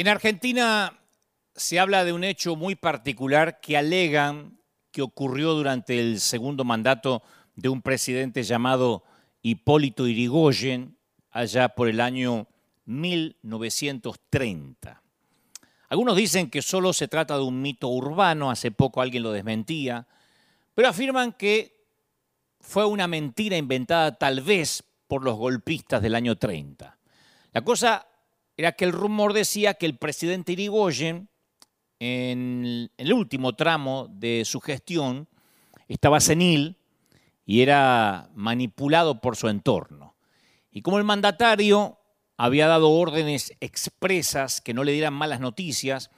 En Argentina se habla de un hecho muy particular que alegan que ocurrió durante el segundo mandato de un presidente llamado Hipólito Irigoyen allá por el año 1930. Algunos dicen que solo se trata de un mito urbano, hace poco alguien lo desmentía, pero afirman que fue una mentira inventada tal vez por los golpistas del año 30. La cosa era que el rumor decía que el presidente Irigoyen, en el último tramo de su gestión, estaba senil y era manipulado por su entorno. Y como el mandatario había dado órdenes expresas que no le dieran malas noticias,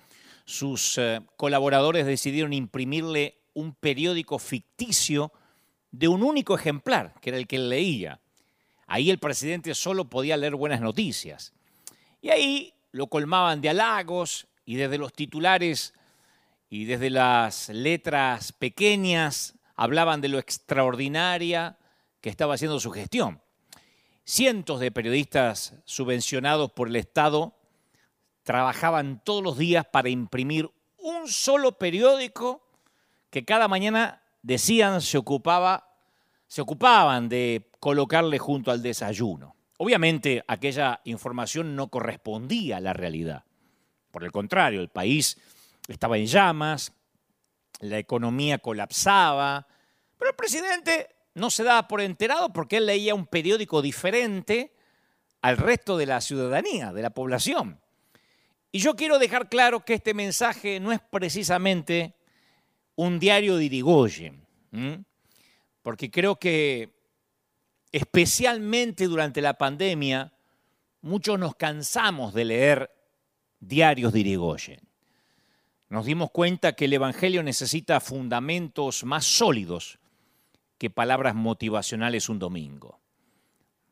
sus eh, colaboradores decidieron imprimirle un periódico ficticio de un único ejemplar, que era el que él leía. Ahí el presidente solo podía leer buenas noticias. Y ahí lo colmaban de halagos y desde los titulares y desde las letras pequeñas hablaban de lo extraordinaria que estaba haciendo su gestión. Cientos de periodistas subvencionados por el Estado trabajaban todos los días para imprimir un solo periódico que cada mañana decían se ocupaba se ocupaban de colocarle junto al desayuno. Obviamente aquella información no correspondía a la realidad. Por el contrario, el país estaba en llamas, la economía colapsaba, pero el presidente no se daba por enterado porque él leía un periódico diferente al resto de la ciudadanía, de la población. Y yo quiero dejar claro que este mensaje no es precisamente un diario de Irigoyen, porque creo que especialmente durante la pandemia, muchos nos cansamos de leer diarios de Irigoyen. Nos dimos cuenta que el Evangelio necesita fundamentos más sólidos que palabras motivacionales un domingo.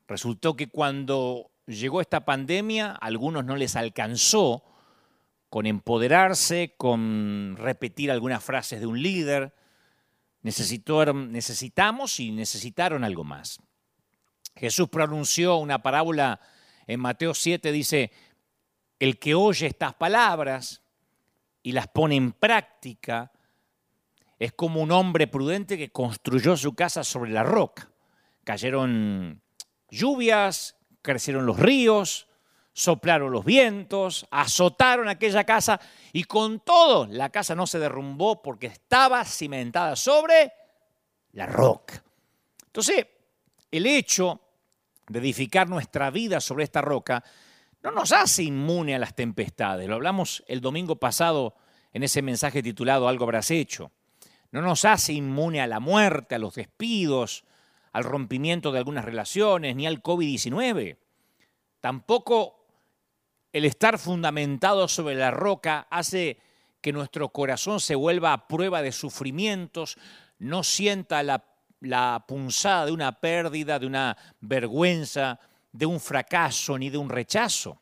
Resultó que cuando llegó esta pandemia, a algunos no les alcanzó con empoderarse, con repetir algunas frases de un líder. necesitamos y necesitaron algo más. Jesús pronunció una parábola en Mateo 7, dice, el que oye estas palabras y las pone en práctica es como un hombre prudente que construyó su casa sobre la roca. Cayeron lluvias, crecieron los ríos, soplaron los vientos, azotaron aquella casa y con todo la casa no se derrumbó porque estaba cimentada sobre la roca. Entonces, el hecho de edificar nuestra vida sobre esta roca no nos hace inmune a las tempestades. Lo hablamos el domingo pasado en ese mensaje titulado Algo habrás hecho. No nos hace inmune a la muerte, a los despidos, al rompimiento de algunas relaciones, ni al COVID-19. Tampoco el estar fundamentado sobre la roca hace que nuestro corazón se vuelva a prueba de sufrimientos, no sienta la la punzada de una pérdida, de una vergüenza, de un fracaso ni de un rechazo.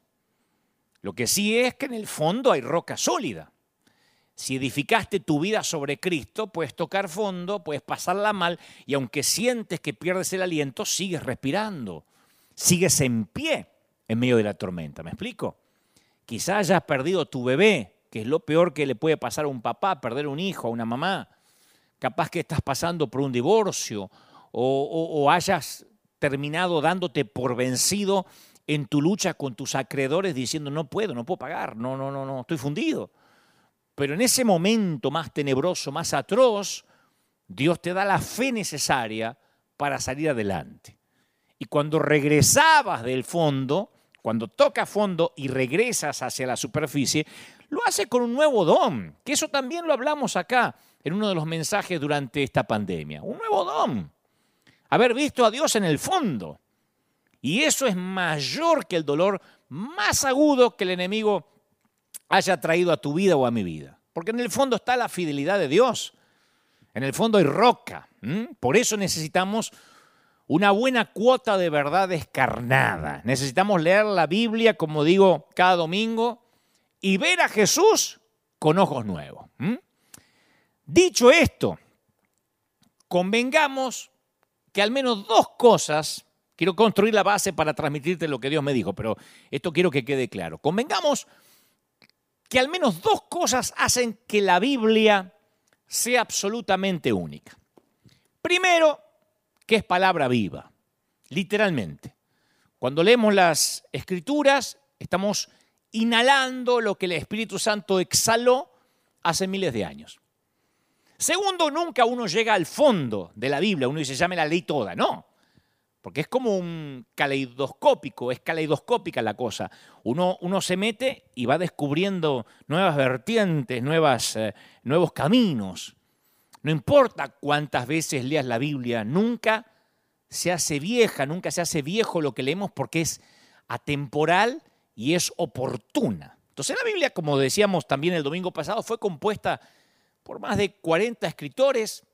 Lo que sí es que en el fondo hay roca sólida. Si edificaste tu vida sobre Cristo, puedes tocar fondo, puedes pasarla mal y aunque sientes que pierdes el aliento, sigues respirando, sigues en pie en medio de la tormenta. ¿Me explico? Quizás hayas perdido tu bebé, que es lo peor que le puede pasar a un papá, perder un hijo, a una mamá capaz que estás pasando por un divorcio o, hayas terminado dándote por vencido en tu lucha con tus acreedores diciendo no puedo, no puedo pagar, no, no, no, no, estoy fundido. Pero en ese momento más tenebroso, más atroz, Dios te da la fe necesaria para salir adelante. Y cuando regresabas del fondo, cuando tocas fondo y regresas hacia la superficie, lo hace con un nuevo don, que eso también lo hablamos acá en uno de los mensajes durante esta pandemia. Un nuevo don. Haber visto a Dios en el fondo. Y eso es mayor que el dolor más agudo que el enemigo haya traído a tu vida o a mi vida. Porque en el fondo está la fidelidad de Dios. En el fondo hay roca. Por eso necesitamos una buena cuota de verdad descarnada. Necesitamos leer la Biblia, como digo, cada domingo y ver a Jesús con ojos nuevos. Dicho esto, convengamos que al menos dos cosas, quiero construir la base para transmitirte lo que Dios me dijo, pero esto quiero que quede claro. Convengamos que al menos dos cosas hacen que la Biblia sea absolutamente única. Primero, que es palabra viva, literalmente. Cuando leemos las escrituras, estamos inhalando lo que el Espíritu Santo exhaló hace miles de años. Segundo, nunca uno llega al fondo de la Biblia, uno dice, llame la ley toda, no. Porque es como un caleidoscópico, es caleidoscópica la cosa. Uno, uno se mete y va descubriendo nuevas vertientes, nuevas, eh, nuevos caminos. No importa cuántas veces leas la Biblia, nunca se hace vieja, nunca se hace viejo lo que leemos porque es atemporal y es oportuna. Entonces la Biblia, como decíamos también el domingo pasado, fue compuesta por más de 40 escritores,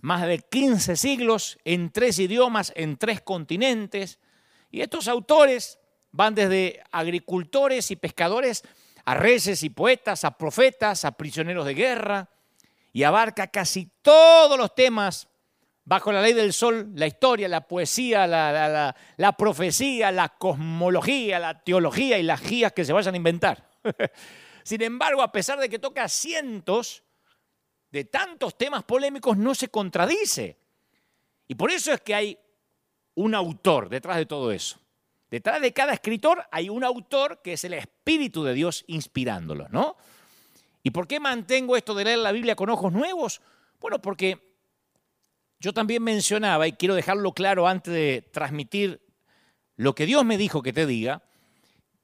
más de 15 siglos, en tres idiomas, en tres continentes. Y estos autores van desde agricultores y pescadores a reyes y poetas, a profetas, a prisioneros de guerra, y abarca casi todos los temas bajo la ley del sol, la historia, la poesía, la, profecía, la cosmología, la teología y las guías que se vayan a inventar. Sin embargo, a pesar de que toca cientos de tantos temas polémicos, no se contradice. Y por eso es que hay un autor detrás de todo eso. Detrás de cada escritor hay un autor que es el Espíritu de Dios inspirándolo, ¿no? ¿Y por qué mantengo esto de leer la Biblia con ojos nuevos? Bueno, porque yo también mencionaba, y quiero dejarlo claro antes de transmitir lo que Dios me dijo que te diga,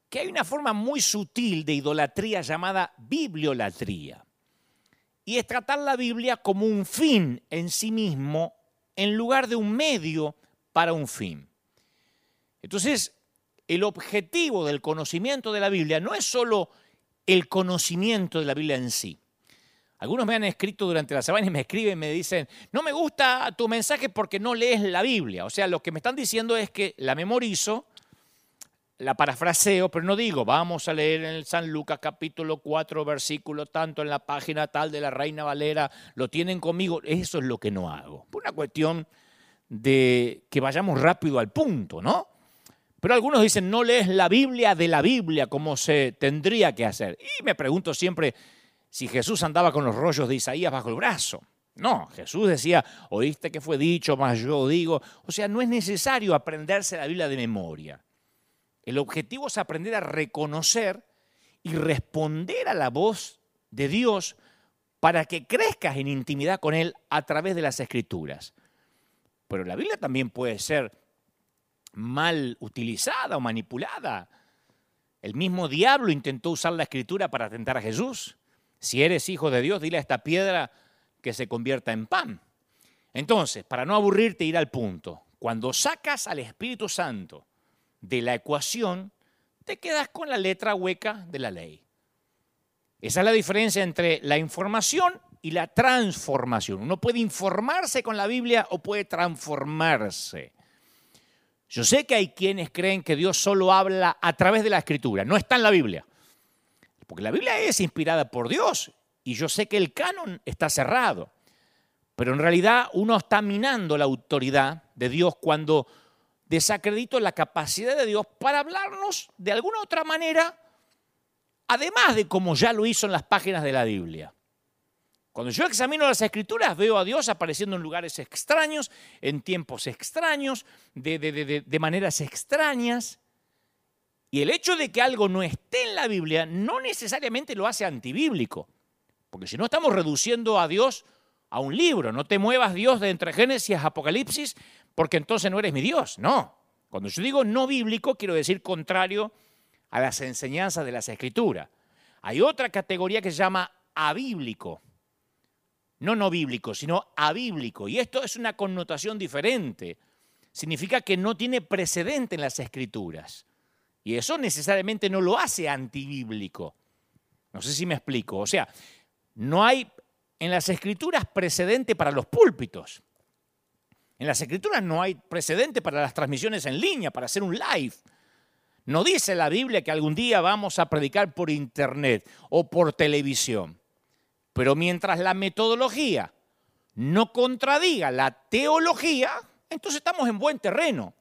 que hay una forma muy sutil de idolatría llamada bibliolatría. Y es tratar la Biblia como un fin en sí mismo en lugar de un medio para un fin. Entonces, el objetivo del conocimiento de la Biblia no es solo el conocimiento de la Biblia en sí, algunos me han escrito durante la semana y me escriben y me dicen, no me gusta tu mensaje porque no lees la Biblia. O sea, lo que me están diciendo es que la memorizo, la parafraseo, pero no digo, vamos a leer en el San Lucas capítulo 4, versículo tanto en la página tal de la Reina Valera, lo tienen conmigo. Eso es lo que no hago. Por una cuestión de que vayamos rápido al punto, ¿no? Pero algunos dicen, no lees la Biblia de la Biblia como se tendría que hacer. Y me pregunto siempre, si Jesús andaba con los rollos de Isaías bajo el brazo. No, Jesús decía, oíste que fue dicho, más yo digo. O sea, no es necesario aprenderse la Biblia de memoria. El objetivo es aprender a reconocer y responder a la voz de Dios para que crezcas en intimidad con Él a través de las escrituras. Pero la Biblia también puede ser mal utilizada o manipulada. El mismo diablo intentó usar la escritura para atentar a Jesús. Si eres hijo de Dios, dile a esta piedra que se convierta en pan. Entonces, para no aburrirte, ir al punto. Cuando sacas al Espíritu Santo de la ecuación, te quedas con la letra hueca de la ley. Esa es la diferencia entre la información y la transformación. Uno puede informarse con la Biblia o puede transformarse. Yo sé que hay quienes creen que Dios solo habla a través de la escritura, no está en la Biblia. Porque la Biblia es inspirada por Dios y yo sé que el canon está cerrado. Pero en realidad uno está minando la autoridad de Dios cuando desacredito la capacidad de Dios para hablarnos de alguna otra manera, además de como ya lo hizo en las páginas de la Biblia. Cuando yo examino las escrituras, veo a Dios apareciendo en lugares extraños, en tiempos extraños, de, de maneras extrañas. Y el hecho de que algo no esté en la Biblia no necesariamente lo hace antibíblico. Porque si no estamos reduciendo a Dios a un libro, no te muevas Dios de entre Génesis a Apocalipsis, porque entonces no eres mi Dios. No. Cuando yo digo no bíblico, quiero decir contrario a las enseñanzas de las Escrituras. Hay otra categoría que se llama abíblico. No no bíblico, sino abíblico. Y esto es una connotación diferente. Significa que no tiene precedente en las Escrituras. Y eso necesariamente no lo hace antibíblico. No sé si me explico. O sea, no hay en las escrituras precedente para los púlpitos. En las escrituras no hay precedente para las transmisiones en línea, para hacer un live. No dice la Biblia que algún día vamos a predicar por internet o por televisión. Pero mientras la metodología no contradiga la teología, entonces estamos en buen terreno.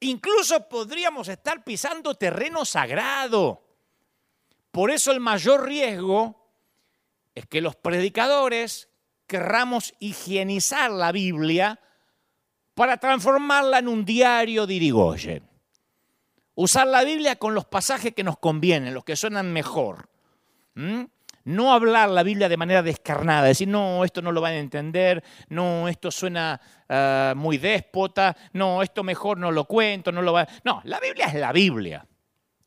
Incluso podríamos estar pisando terreno sagrado. Por eso el mayor riesgo es que los predicadores querramos higienizar la Biblia para transformarla en un diario de Irigoyen. Usar la Biblia con los pasajes que nos convienen, los que suenan mejor. No hablar la Biblia de manera descarnada, decir, no, esto no lo van a entender, no, esto suena ah, muy déspota, no, esto mejor no lo cuento, no lo va. No, la Biblia es la Biblia.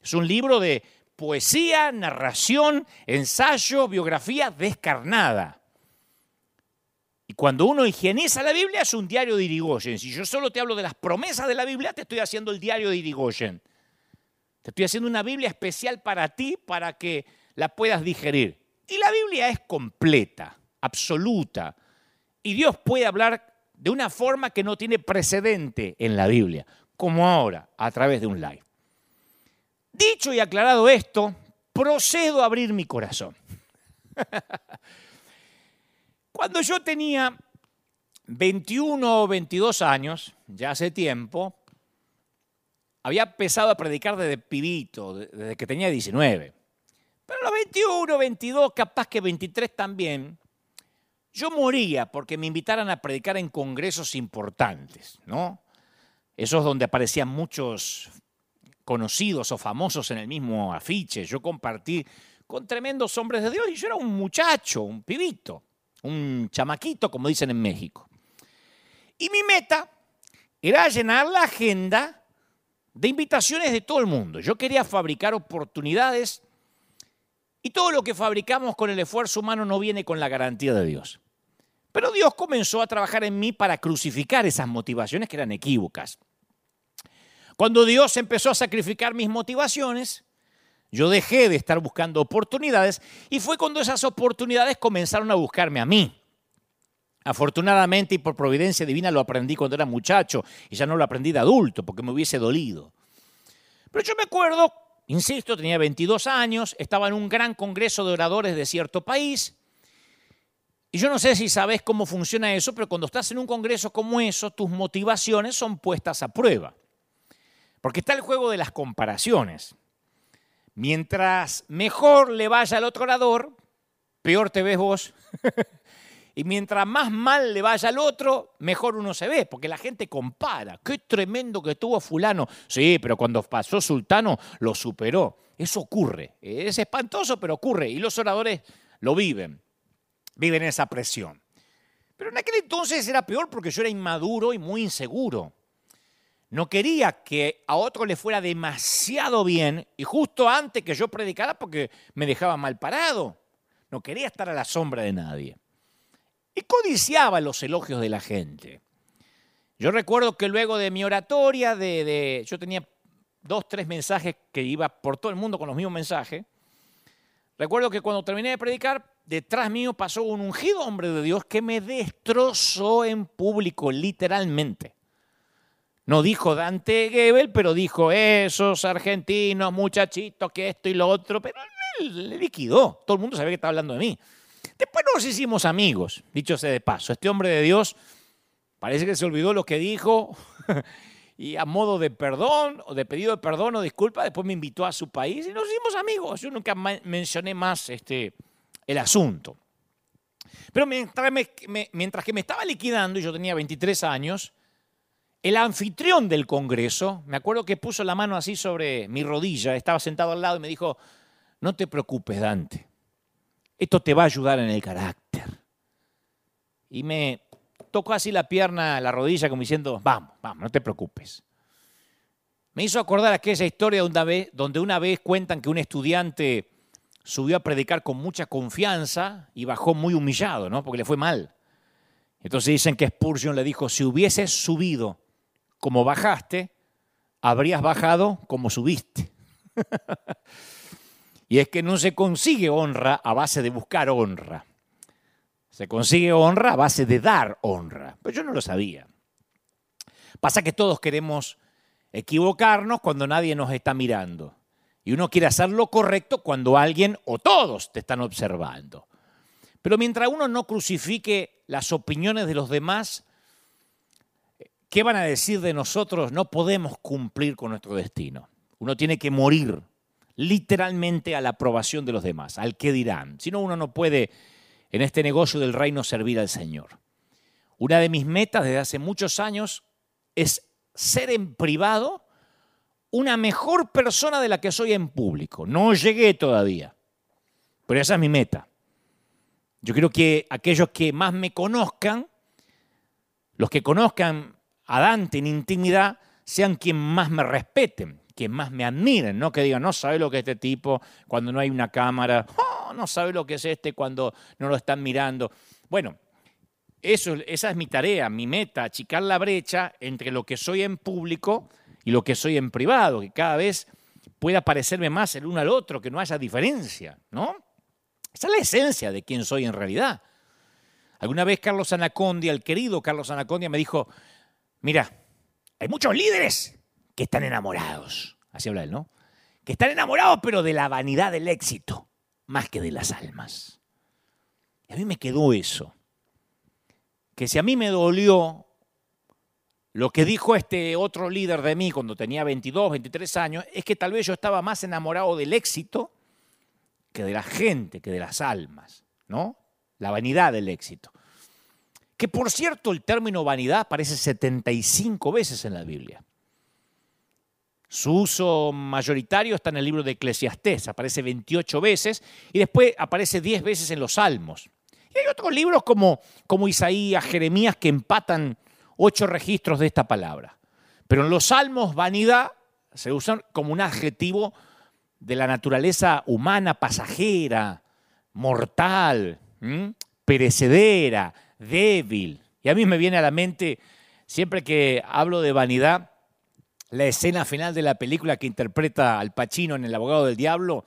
Es un libro de poesía, narración, ensayo, biografía descarnada. Cuando uno higieniza la Biblia es un diario de Irigoyen. Si yo solo te hablo de las promesas de la Biblia, te estoy haciendo el diario de Irigoyen. Te estoy haciendo una Biblia especial para ti, para que la puedas digerir. Y la Biblia es completa, absoluta. Y Dios puede hablar de una forma que no tiene precedente en la Biblia, como ahora, a través de un live. Dicho y aclarado esto, procedo a abrir mi corazón. Cuando yo tenía 21 o 22 años, ya hace tiempo, había empezado a predicar desde pibito, desde que tenía 19. Pero a los 21, 22, capaz que 23 también, yo moría porque me invitaran a predicar en congresos importantes, ¿no? Esos donde aparecían muchos conocidos o famosos en el mismo afiche. Yo compartí con tremendos hombres de Dios y yo era un muchacho, un pibito, un chamaquito, como dicen en México. Y mi meta era llenar la agenda de invitaciones de todo el mundo. Yo quería fabricar oportunidades y todo lo que fabricamos con el esfuerzo humano no viene con la garantía de Dios. Pero Dios comenzó a trabajar en mí para crucificar esas motivaciones que eran equívocas. Cuando Dios empezó a sacrificar mis motivaciones, yo dejé de estar buscando oportunidades y fue cuando esas oportunidades comenzaron a buscarme a mí. Afortunadamente y por providencia divina lo aprendí cuando era muchacho y ya no lo aprendí de adulto porque me hubiese dolido. Pero yo me acuerdo, insisto, tenía 22 años, estaba en un gran congreso de oradores de cierto país y yo no sé si sabes cómo funciona eso, pero cuando estás en un congreso como eso, tus motivaciones son puestas a prueba. Porque está el juego de las comparaciones. Mientras mejor le vaya al otro orador, peor te ves vos. Y mientras más mal le vaya al otro, mejor uno se ve, porque la gente compara. Qué tremendo que estuvo fulano. Sí, pero cuando pasó sultano lo superó. Eso ocurre. Es espantoso, pero ocurre. Y los oradores lo viven. Viven esa presión. Pero en aquel entonces era peor porque yo era inmaduro y muy inseguro. No quería que a otro le fuera demasiado bien y justo antes que yo predicara porque me dejaba mal parado. No quería estar a la sombra de nadie y codiciaba los elogios de la gente. Yo recuerdo que luego de mi oratoria, de, yo tenía dos, tres mensajes que iba por todo el mundo con los mismos mensajes. Recuerdo que cuando terminé de predicar, detrás mío pasó un ungido hombre de Dios que me destrozó en público, literalmente. No dijo Dante Gebel, pero dijo esos argentinos, muchachitos, que esto y lo otro, pero él le liquidó. Todo el mundo sabía que estaba hablando de mí. Después nos hicimos amigos, dicho sea de paso. Este hombre de Dios parece que se olvidó lo que dijo y a modo de perdón o de pedido de perdón o disculpa, después me invitó a su país y nos hicimos amigos. Yo nunca mencioné más este, el asunto. Pero mientras, mientras que me estaba liquidando, y yo tenía 23 años, el anfitrión del Congreso, me acuerdo que puso la mano así sobre mi rodilla, estaba sentado al lado y me dijo, no te preocupes, Dante, esto te va a ayudar en el carácter. Y me tocó así la pierna, la rodilla, como diciendo, vamos, vamos, no te preocupes. Me hizo acordar aquella historia donde una vez cuentan que un estudiante subió a predicar con mucha confianza y bajó muy humillado, ¿no? Porque le fue mal. Entonces dicen que Spurgeon le dijo, si hubieses subido como bajaste, habrías bajado como subiste. Y es que no se consigue honra a base de buscar honra. Se consigue honra a base de dar honra. Pero yo no lo sabía. Pasa que todos queremos equivocarnos cuando nadie nos está mirando. Y uno quiere hacer lo correcto cuando alguien o todos te están observando. Pero mientras uno no crucifique las opiniones de los demás, ¿qué van a decir de nosotros? No podemos cumplir con nuestro destino. Uno tiene que morir literalmente a la aprobación de los demás, al que dirán. Si no, uno no puede en este negocio del reino servir al Señor. Una de mis metas desde hace muchos años es ser en privado una mejor persona de la que soy en público. No llegué todavía, pero esa es mi meta. Yo quiero que aquellos que más me conozcan, los que conozcan a Dante en intimidad, sean quien más me respeten, quien más me admiren, no que digan, no sabe lo que es este tipo cuando no hay una cámara, oh, no sabe lo que es este cuando no lo están mirando. Bueno, eso, esa es mi tarea, mi meta, achicar la brecha entre lo que soy en público y lo que soy en privado, que cada vez pueda parecerme más el uno al otro, que no haya diferencia, ¿no? Esa es la esencia de quién soy en realidad. Alguna vez Carlos Anacondia, el querido Carlos Anacondia, me dijo, mira, hay muchos líderes que están enamorados, así habla él, ¿no? Que están enamorados pero de la vanidad del éxito, más que de las almas. Y a mí me quedó eso que si a mí me dolió lo que dijo este otro líder de mí cuando tenía 22, 23 años, es que tal vez yo estaba más enamorado del éxito que de la gente, que de las almas, ¿no? La vanidad del éxito. Que por cierto, el término vanidad aparece 75 veces en la Biblia. Su uso mayoritario está en el libro de Eclesiastés, aparece 28 veces y después aparece 10 veces en los Salmos. Y hay otros libros como, como Isaías, Jeremías, que empatan ocho registros de esta palabra. Pero en los salmos, vanidad se usan como un adjetivo de la naturaleza humana, pasajera, mortal, perecedera, débil. Y a mí me viene a la mente, siempre que hablo de vanidad, la escena final de la película que interpreta al Pacino en El abogado del diablo,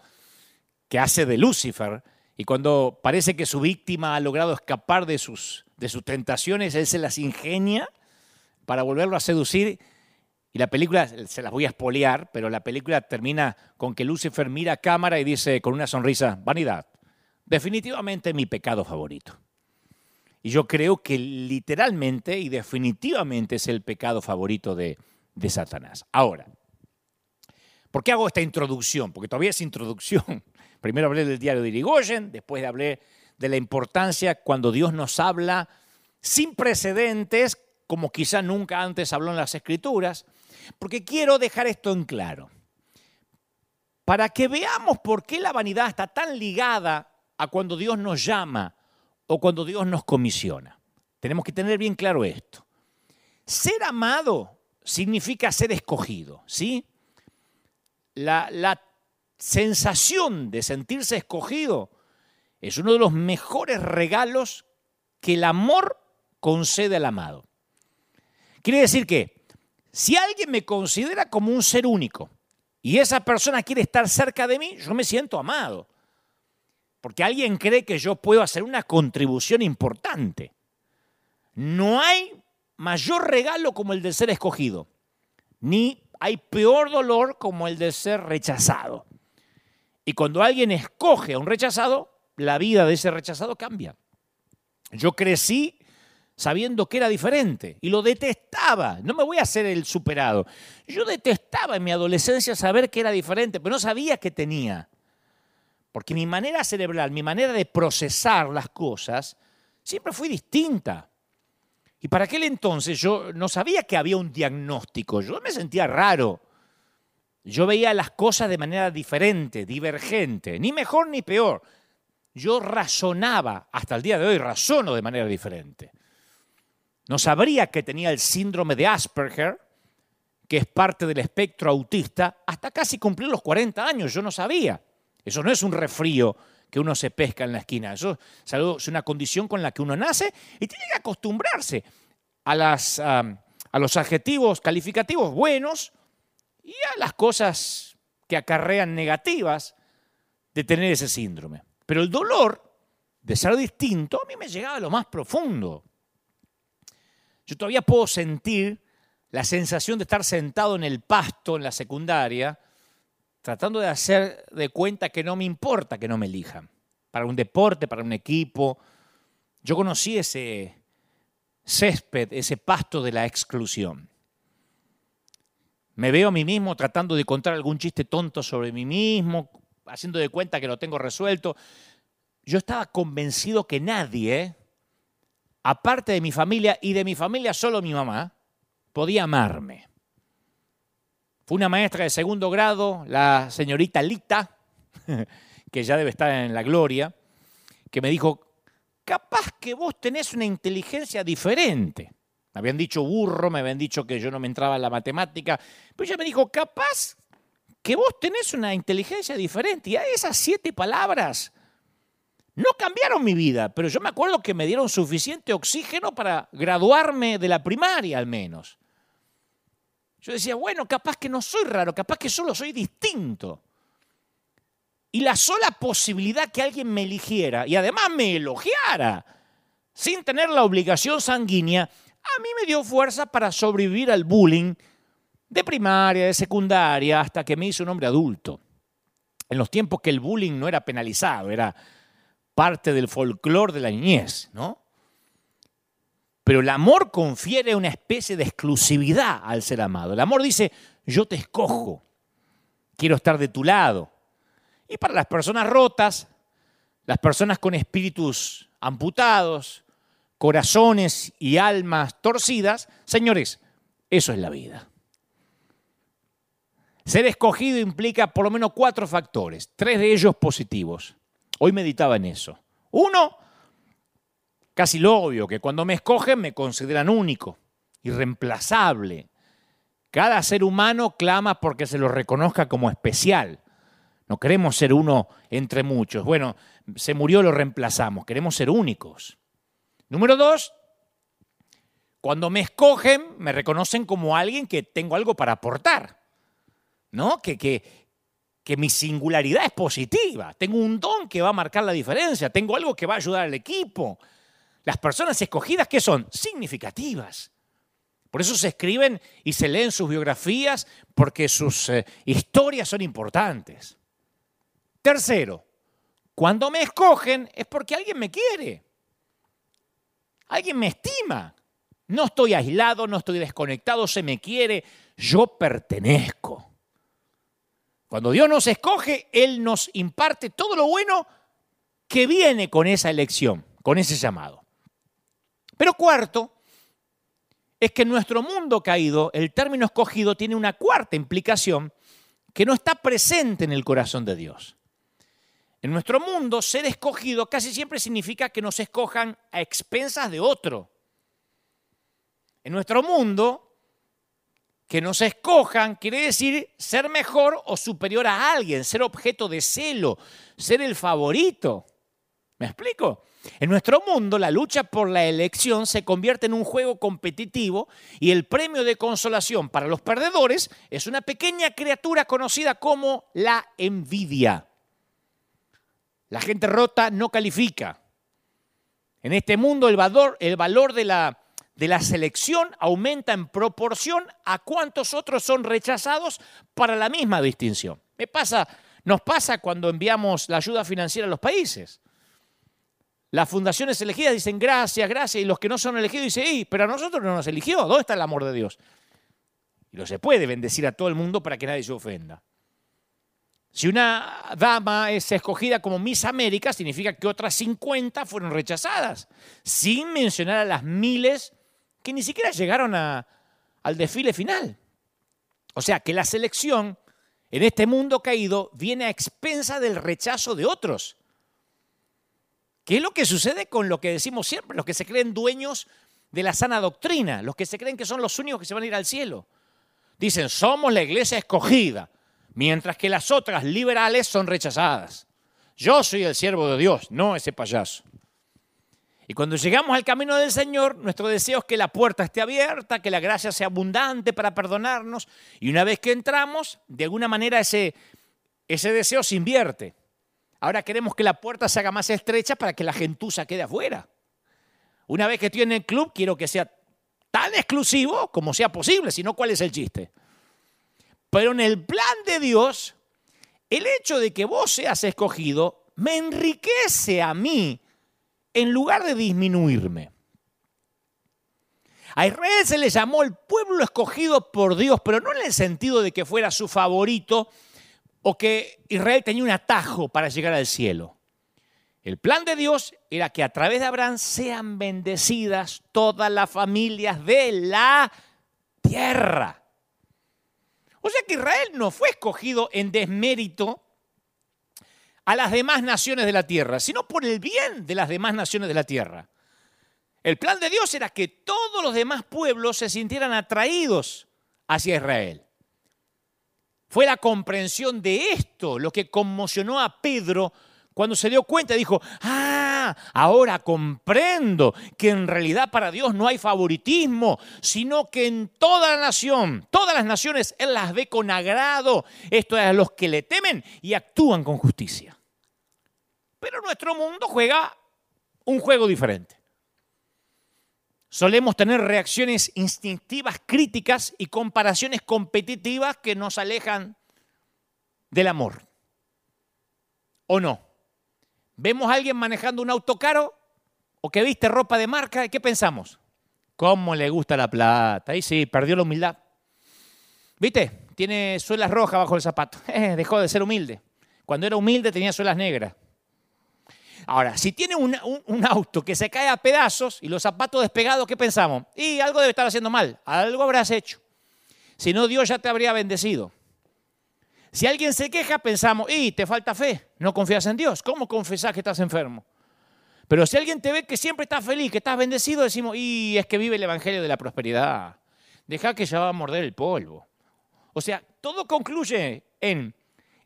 que hace de Lucifer, y cuando parece que su víctima ha logrado escapar de sus, de sus tentaciones, él se las ingenia para volverlo a seducir. Y la película, se las voy a espolear, pero la película termina con que Lucifer mira a cámara y dice con una sonrisa, vanidad, definitivamente mi pecado favorito. Y yo creo que literalmente y definitivamente es el pecado favorito de, de Satanás. Ahora, ¿por qué hago esta introducción? Porque todavía es introducción. Primero hablé del diario de Irigoyen, después hablé de la importancia cuando Dios nos habla sin precedentes, como quizá nunca antes habló en las Escrituras, porque quiero dejar esto en claro. Para que veamos por qué la vanidad está tan ligada a cuando Dios nos llama o cuando Dios nos comisiona. Tenemos que tener bien claro esto. Ser amado significa ser escogido, ¿sí? La, la sensación de sentirse escogido es uno de los mejores regalos que el amor concede al amado. Quiere decir que si alguien me considera como un ser único y esa persona quiere estar cerca de mí, yo me siento amado. Porque alguien cree que yo puedo hacer una contribución importante. No hay mayor regalo como el de ser escogido, ni hay peor dolor como el de ser rechazado. Y cuando alguien escoge a un rechazado, la vida de ese rechazado cambia. Yo crecí sabiendo que era diferente y lo detestaba. No me voy a hacer el superado. Yo detestaba en mi adolescencia saber que era diferente, pero no sabía qué tenía. Porque mi manera cerebral, mi manera de procesar las cosas, siempre fue distinta. Y para aquel entonces yo no sabía que había un diagnóstico. Yo me sentía raro. Yo veía las cosas de manera diferente, divergente, ni mejor ni peor. Yo razonaba, hasta el día de hoy razono de manera diferente. No sabría que tenía el síndrome de Asperger, que es parte del espectro autista, hasta casi cumplir los 40 años. Yo no sabía. Eso no es un refrío que uno se pesca en la esquina. Eso es una condición con la que uno nace y tiene que acostumbrarse a, a los adjetivos calificativos buenos y a las cosas que acarrean negativas de tener ese síndrome. Pero el dolor de ser distinto a mí me llegaba a lo más profundo. Yo todavía puedo sentir la sensación de estar sentado en el pasto en la secundaria, tratando de hacer de cuenta que no me importa que no me elijan. Para un deporte, para un equipo. Yo conocí ese césped, ese pasto de la exclusión. Me veo a mí mismo tratando de contar algún chiste tonto sobre mí mismo, haciendo de cuenta que lo tengo resuelto. Yo estaba convencido que nadie, aparte de mi familia y de mi familia solo mi mamá, podía amarme. Fue una maestra de segundo grado, la señorita Lita, que ya debe estar en la gloria, que me dijo, capaz que vos tenés una inteligencia diferente. Me habían dicho burro, me habían dicho que yo no me entraba en la matemática, pero ella me dijo, capaz que vos tenés una inteligencia diferente. Y a esas siete palabras no cambiaron mi vida, pero yo me acuerdo que me dieron suficiente oxígeno para graduarme de la primaria al menos. Yo decía, bueno, capaz que no soy raro, capaz que solo soy distinto. Y la sola posibilidad que alguien me eligiera y además me elogiara, sin tener la obligación sanguínea, a mí me dio fuerza para sobrevivir al bullying de primaria, de secundaria, hasta que me hice un hombre adulto. En los tiempos que el bullying no era penalizado, era parte del folclore de la niñez, ¿no? Pero el amor confiere una especie de exclusividad al ser amado. El amor dice, yo te escojo, quiero estar de tu lado. Y para las personas rotas, las personas con espíritus amputados, corazones y almas torcidas, señores, eso es la vida. Ser escogido implica por lo menos cuatro factores, tres de ellos positivos. Hoy meditaba en eso. Uno, casi lo obvio, que cuando me escogen me consideran único, irreemplazable. Cada ser humano clama porque se lo reconozca como especial. No queremos ser uno entre muchos. Bueno, se murió, lo reemplazamos. Queremos ser únicos. Número dos, cuando me escogen, me reconocen como alguien que tengo algo para aportar, ¿no? Que, que, que mi singularidad es positiva, tengo un don que va a marcar la diferencia, tengo algo que va a ayudar al equipo. Las personas escogidas, ¿qué son? Significativas. Por eso se escriben y se leen sus biografías porque sus eh, historias son importantes. Tercero, cuando me escogen es porque alguien me quiere. Alguien me estima. No estoy aislado, no estoy desconectado, se me quiere, yo pertenezco. Cuando Dios nos escoge, Él nos imparte todo lo bueno que viene con esa elección, con ese llamado. Pero cuarto, es que en nuestro mundo caído, el término escogido tiene una cuarta implicación que no está presente en el corazón de Dios. En nuestro mundo, ser escogido casi siempre significa que nos escojan a expensas de otro. En nuestro mundo, que nos escojan quiere decir ser mejor o superior a alguien, ser objeto de celo, ser el favorito. ¿Me explico? En nuestro mundo, la lucha por la elección se convierte en un juego competitivo y el premio de consolación para los perdedores es una pequeña criatura conocida como la envidia. La gente rota no califica. En este mundo el valor, el valor de, la, de la selección aumenta en proporción a cuántos otros son rechazados para la misma distinción. Me pasa, nos pasa cuando enviamos la ayuda financiera a los países. Las fundaciones elegidas dicen gracias, gracias, y los que no son elegidos dicen, pero a nosotros no nos eligió, ¿dónde está el amor de Dios? Y no se puede bendecir a todo el mundo para que nadie se ofenda. Si una dama es escogida como Miss América, significa que otras 50 fueron rechazadas, sin mencionar a las miles que ni siquiera llegaron al desfile final. O sea que la selección en este mundo caído viene a expensa del rechazo de otros. ¿Qué es lo que sucede con lo que decimos siempre? Los que se creen dueños de la sana doctrina, los que se creen que son los únicos que se van a ir al cielo. Dicen, somos la iglesia escogida mientras que las otras liberales son rechazadas. Yo soy el siervo de Dios, no ese payaso. Y cuando llegamos al camino del Señor, nuestro deseo es que la puerta esté abierta, que la gracia sea abundante para perdonarnos. Y una vez que entramos, de alguna manera ese, ese deseo se invierte. Ahora queremos que la puerta se haga más estrecha para que la gentuza quede afuera. Una vez que estoy en el club, quiero que sea tan exclusivo como sea posible, si no, ¿cuál es el chiste? Pero en el plan de Dios, el hecho de que vos seas escogido me enriquece a mí en lugar de disminuirme. A Israel se le llamó el pueblo escogido por Dios, pero no en el sentido de que fuera su favorito o que Israel tenía un atajo para llegar al cielo. El plan de Dios era que a través de Abraham sean bendecidas todas las familias de la tierra. O sea que Israel no fue escogido en desmérito a las demás naciones de la tierra, sino por el bien de las demás naciones de la tierra. El plan de Dios era que todos los demás pueblos se sintieran atraídos hacia Israel. Fue la comprensión de esto lo que conmocionó a Pedro cuando se dio cuenta. Dijo, ah, ahora comprendo que en realidad para Dios no hay favoritismo, sino que en toda la nación, todas las naciones, Él las ve con agrado. Esto es a los que le temen y actúan con justicia. Pero nuestro mundo juega un juego diferente. Solemos tener reacciones instintivas críticas y comparaciones competitivas que nos alejan del amor. ¿O no? Vemos a alguien manejando un auto caro o que viste ropa de marca, ¿y qué pensamos? ¿Cómo le gusta la plata? Ahí sí, perdió la humildad. ¿Viste? Tiene suelas rojas bajo el zapato. Eh, dejó de ser humilde. Cuando era humilde tenía suelas negras. Ahora, si tiene un, auto que se cae a pedazos y los zapatos despegados, ¿qué pensamos? Y algo debe estar haciendo mal, algo habrás hecho. Si no, Dios ya te habría bendecido. Si alguien se queja, pensamos, y te falta fe, no confías en Dios. ¿Cómo confesás que estás enfermo? Pero si alguien te ve que siempre estás feliz, que estás bendecido, decimos, y es que vive el Evangelio de la prosperidad. Deja que ya va a morder el polvo. O sea, todo concluye en,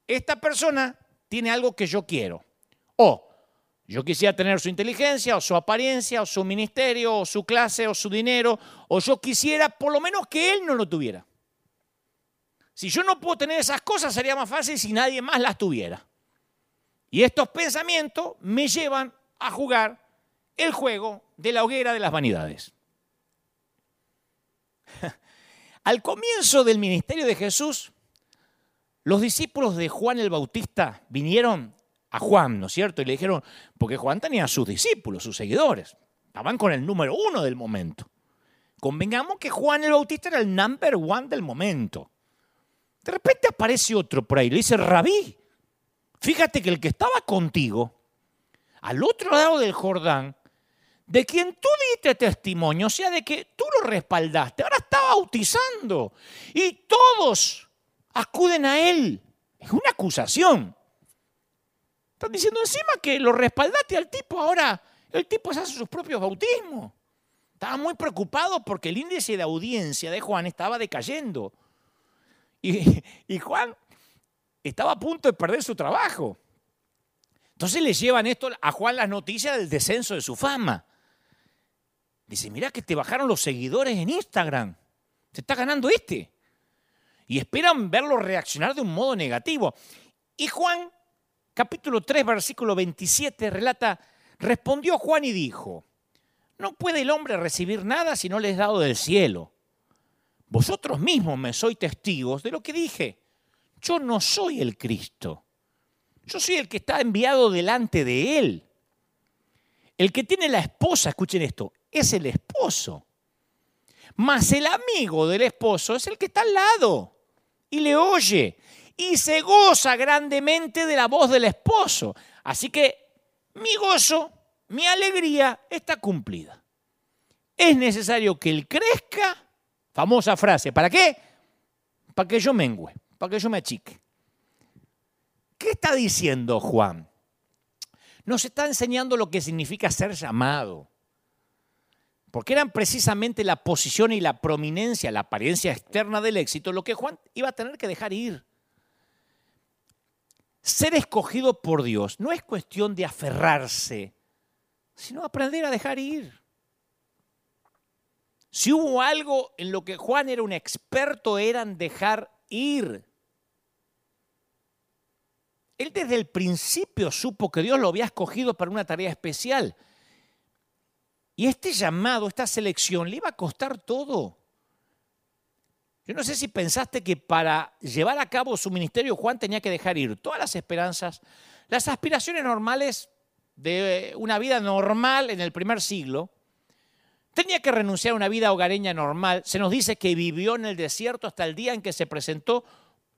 esta persona tiene algo que yo quiero. O yo quisiera tener su inteligencia, o su apariencia, o su ministerio, o su clase, o su dinero, o yo quisiera por lo menos que él no lo tuviera. Si yo no puedo tener esas cosas, sería más fácil si nadie más las tuviera. Y estos pensamientos me llevan a jugar el juego de la hoguera de las vanidades. Al comienzo del ministerio de Jesús, los discípulos de Juan el Bautista vinieron a Juan, ¿no es cierto? Y le dijeron, porque Juan tenía sus discípulos, sus seguidores, estaban con el número uno del momento. Convengamos que Juan el Bautista era el number one del momento. De repente aparece otro por ahí, le dice, rabí, fíjate que el que estaba contigo, al otro lado del Jordán, de quien tú diste testimonio, o sea, de que tú lo respaldaste, ahora está bautizando y todos acuden a él. Es una acusación. Diciendo encima que lo respaldaste al tipo, ahora el tipo se hace sus propios bautismos. Estaba muy preocupado porque el índice de audiencia de Juan estaba decayendo. Y, y Juan estaba a punto de perder su trabajo. Entonces le llevan esto a Juan las noticias del descenso de su fama. Dice, mira que te bajaron los seguidores en Instagram. Te está ganando este. Y esperan verlo reaccionar de un modo negativo. Y Juan capítulo 3, versículo 27 relata, respondió Juan y dijo, no puede el hombre recibir nada si no le es dado del cielo. Vosotros mismos me sois testigos de lo que dije. Yo no soy el Cristo. Yo soy el que está enviado delante de él. El que tiene la esposa, escuchen esto, es el esposo. Mas el amigo del esposo es el que está al lado y le oye y se goza grandemente de la voz del esposo. Así que mi gozo, mi alegría está cumplida. Es necesario que él crezca, famosa frase, ¿para qué? Para que yo mengüe, para que yo me achique. ¿Qué está diciendo Juan? Nos está enseñando lo que significa ser llamado. Porque eran precisamente la posición y la prominencia, la apariencia externa del éxito, lo que Juan iba a tener que dejar ir. Ser escogido por Dios no es cuestión de aferrarse, sino aprender a dejar ir. Si hubo algo en lo que Juan era un experto, era en dejar ir. Él desde el principio supo que Dios lo había escogido para una tarea especial. Y este llamado, esta selección, le iba a costar todo. Yo no sé si pensaste que para llevar a cabo su ministerio Juan tenía que dejar ir todas las esperanzas, las aspiraciones normales de una vida normal en el primer siglo, Tenía que renunciar a una vida hogareña normal. Se nos dice que vivió en el desierto hasta el día en que se presentó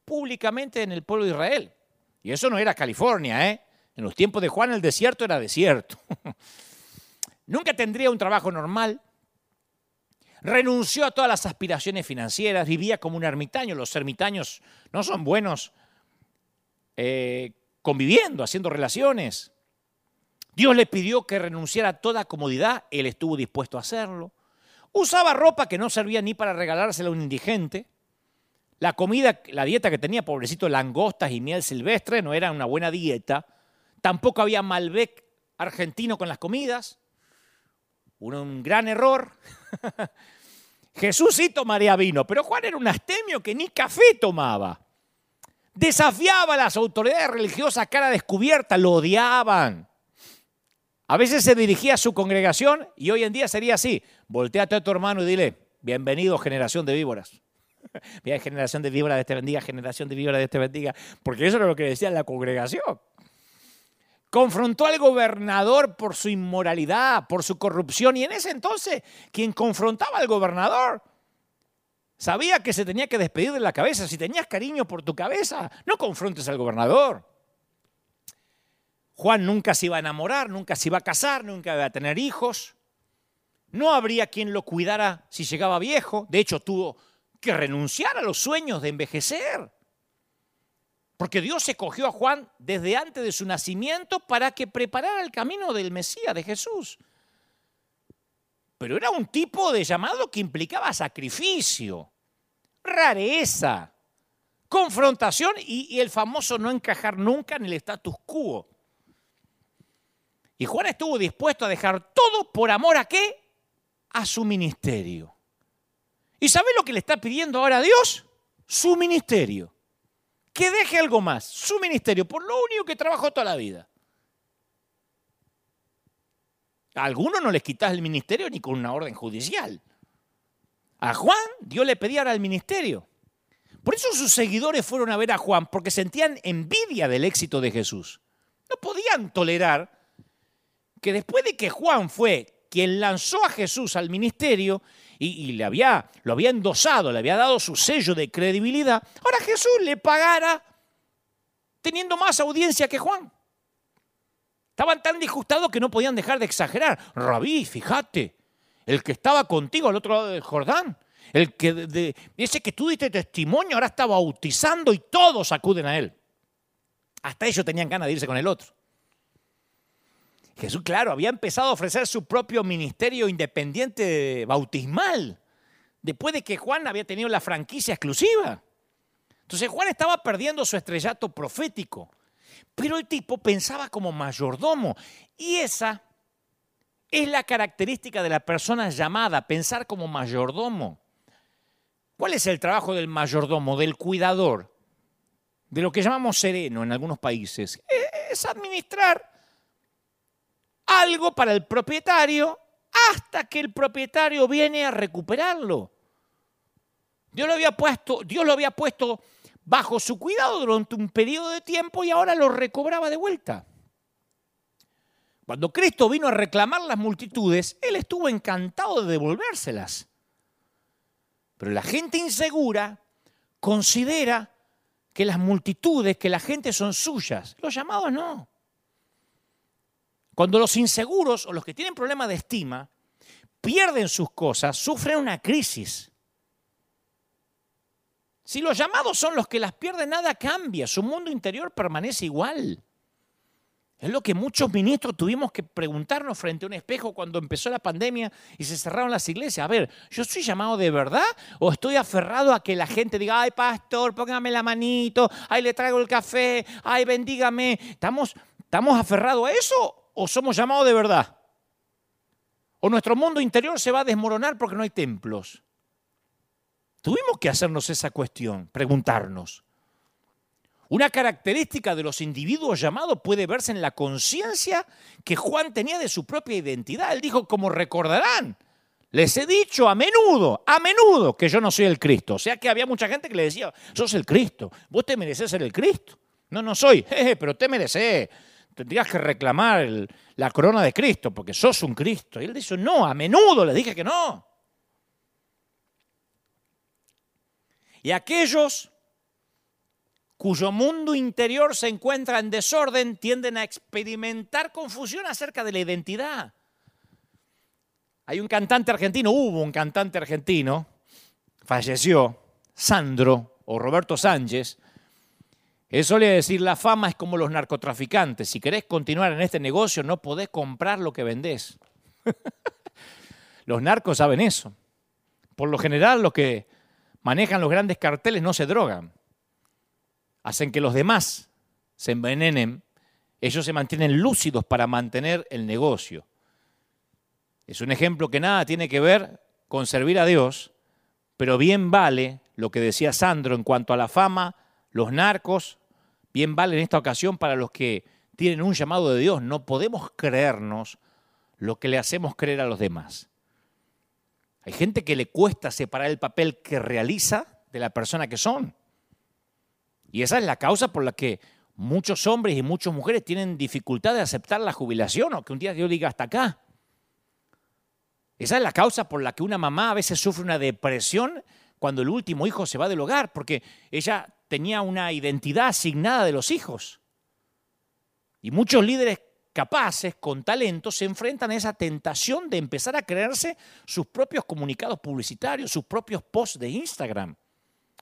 públicamente en el pueblo de Israel. Y eso no era California, ¿eh? En los tiempos de Juan el desierto era desierto. Nunca tendría un trabajo normal. Renunció a todas las aspiraciones financieras, vivía como un ermitaño. Los ermitaños no son buenos eh, conviviendo, haciendo relaciones. Dios le pidió que renunciara a toda comodidad, él estuvo dispuesto a hacerlo. Usaba ropa que no servía ni para regalársela a un indigente. La comida, la dieta que tenía, pobrecito, langostas y miel silvestre, no era una buena dieta. Tampoco había Malbec argentino con las comidas. Un gran error. Jesús sí tomaría vino, pero Juan era un astemio que ni café tomaba. Desafiaba a las autoridades religiosas a cara descubierta, lo odiaban. A veces se dirigía a su congregación y hoy en día sería así. Volteate a tu hermano y dile, bienvenido generación de víboras. Mira, generación de víboras de este bendiga, generación de víboras de este bendiga. Porque eso era lo que decía la congregación. Confrontó al gobernador por su inmoralidad, por su corrupción. Y en ese entonces, quien confrontaba al gobernador sabía que se tenía que despedir de la cabeza. Si tenías cariño por tu cabeza, no confrontes al gobernador. Juan nunca se iba a enamorar, nunca se iba a casar, nunca iba a tener hijos. No habría quien lo cuidara si llegaba viejo. De hecho, tuvo que renunciar a los sueños de envejecer. Porque Dios escogió a Juan desde antes de su nacimiento para que preparara el camino del Mesías, de Jesús. Pero era un tipo de llamado que implicaba sacrificio, rareza, confrontación y, el famoso no encajar nunca en el status quo. Y Juan estuvo dispuesto a dejar todo por amor a qué? A su ministerio. ¿Y sabe lo que le está pidiendo ahora a Dios? Su ministerio. Que deje algo más, su ministerio, por lo único que trabajó toda la vida. A algunos no les quitas el ministerio ni con una orden judicial. A Juan Dios le pedía ahora el ministerio. Por eso sus seguidores fueron a ver a Juan, porque sentían envidia del éxito de Jesús. No podían tolerar que después de que Juan fue quien lanzó a Jesús al ministerio y, le había, lo había endosado, le había dado su sello de credibilidad, ahora Jesús le pagara teniendo más audiencia que Juan. Estaban tan disgustados que no podían dejar de exagerar. Rabí, fíjate, el que estaba contigo al otro lado del Jordán, el que de, ese que tú diste testimonio ahora está bautizando y todos acuden a él. Hasta ellos tenían ganas de irse con el otro. Jesús, claro, había empezado a ofrecer su propio ministerio independiente bautismal, después de que Juan había tenido la franquicia exclusiva. Entonces Juan estaba perdiendo su estrellato profético, pero el tipo pensaba como mayordomo y esa es la característica de la persona llamada, pensar como mayordomo. ¿Cuál es el trabajo del mayordomo, del cuidador? De lo que llamamos sereno en algunos países. Es administrar algo para el propietario hasta que el propietario viene a recuperarlo. Dios lo había puesto, Dios lo había puesto bajo su cuidado durante un periodo de tiempo y ahora lo recobraba de vuelta. Cuando Cristo vino a reclamar las multitudes, Él estuvo encantado de devolvérselas. Pero la gente insegura considera que las multitudes, que la gente son suyas. Los llamados no. Cuando los inseguros o los que tienen problemas de estima pierden sus cosas, sufren una crisis. Si los llamados son los que las pierden, nada cambia, su mundo interior permanece igual. Es lo que muchos ministros tuvimos que preguntarnos frente a un espejo cuando empezó la pandemia y se cerraron las iglesias. A ver, ¿yo soy llamado de verdad o estoy aferrado a que la gente diga, ay pastor, póngame la manito, ay le traigo el café, ay bendígame? ¿Estamos, estamos aferrados a eso o somos llamados de verdad? ¿O nuestro mundo interior se va a desmoronar porque no hay templos? Tuvimos que hacernos esa cuestión, preguntarnos. Una característica de los individuos llamados puede verse en la conciencia que Juan tenía de su propia identidad. Él dijo, como recordarán, les he dicho a menudo, a menudo, que yo no soy el Cristo. O sea que había mucha gente que le decía, sos el Cristo, vos te mereces ser el Cristo. No, no soy, jeje, pero te mereces tendrías que reclamar la corona de Cristo, porque sos un Cristo. Y él dice, no, a menudo le dije que no. Y aquellos cuyo mundo interior se encuentra en desorden tienden a experimentar confusión acerca de la identidad. Hay un cantante argentino, hubo un cantante argentino, falleció, Sandro o Roberto Sánchez, él solía decir, la fama es como los narcotraficantes, si querés continuar en este negocio no podés comprar lo que vendés. los narcos saben eso. Por lo general los que manejan los grandes carteles no se drogan, hacen que los demás se envenenen, ellos se mantienen lúcidos para mantener el negocio. Es un ejemplo que nada tiene que ver con servir a Dios, pero bien vale lo que decía Sandro en cuanto a la fama, los narcos, bien vale en esta ocasión para los que tienen un llamado de Dios. No podemos creernos lo que le hacemos creer a los demás. Hay gente que le cuesta separar el papel que realiza de la persona que son. Y esa es la causa por la que muchos hombres y muchas mujeres tienen dificultad de aceptar la jubilación o que un día Dios diga hasta acá. Esa es la causa por la que una mamá a veces sufre una depresión cuando el último hijo se va del hogar, porque ella tenía una identidad asignada de los hijos. Y muchos líderes capaces, con talento, se enfrentan a esa tentación de empezar a creerse sus propios comunicados publicitarios, sus propios posts de Instagram.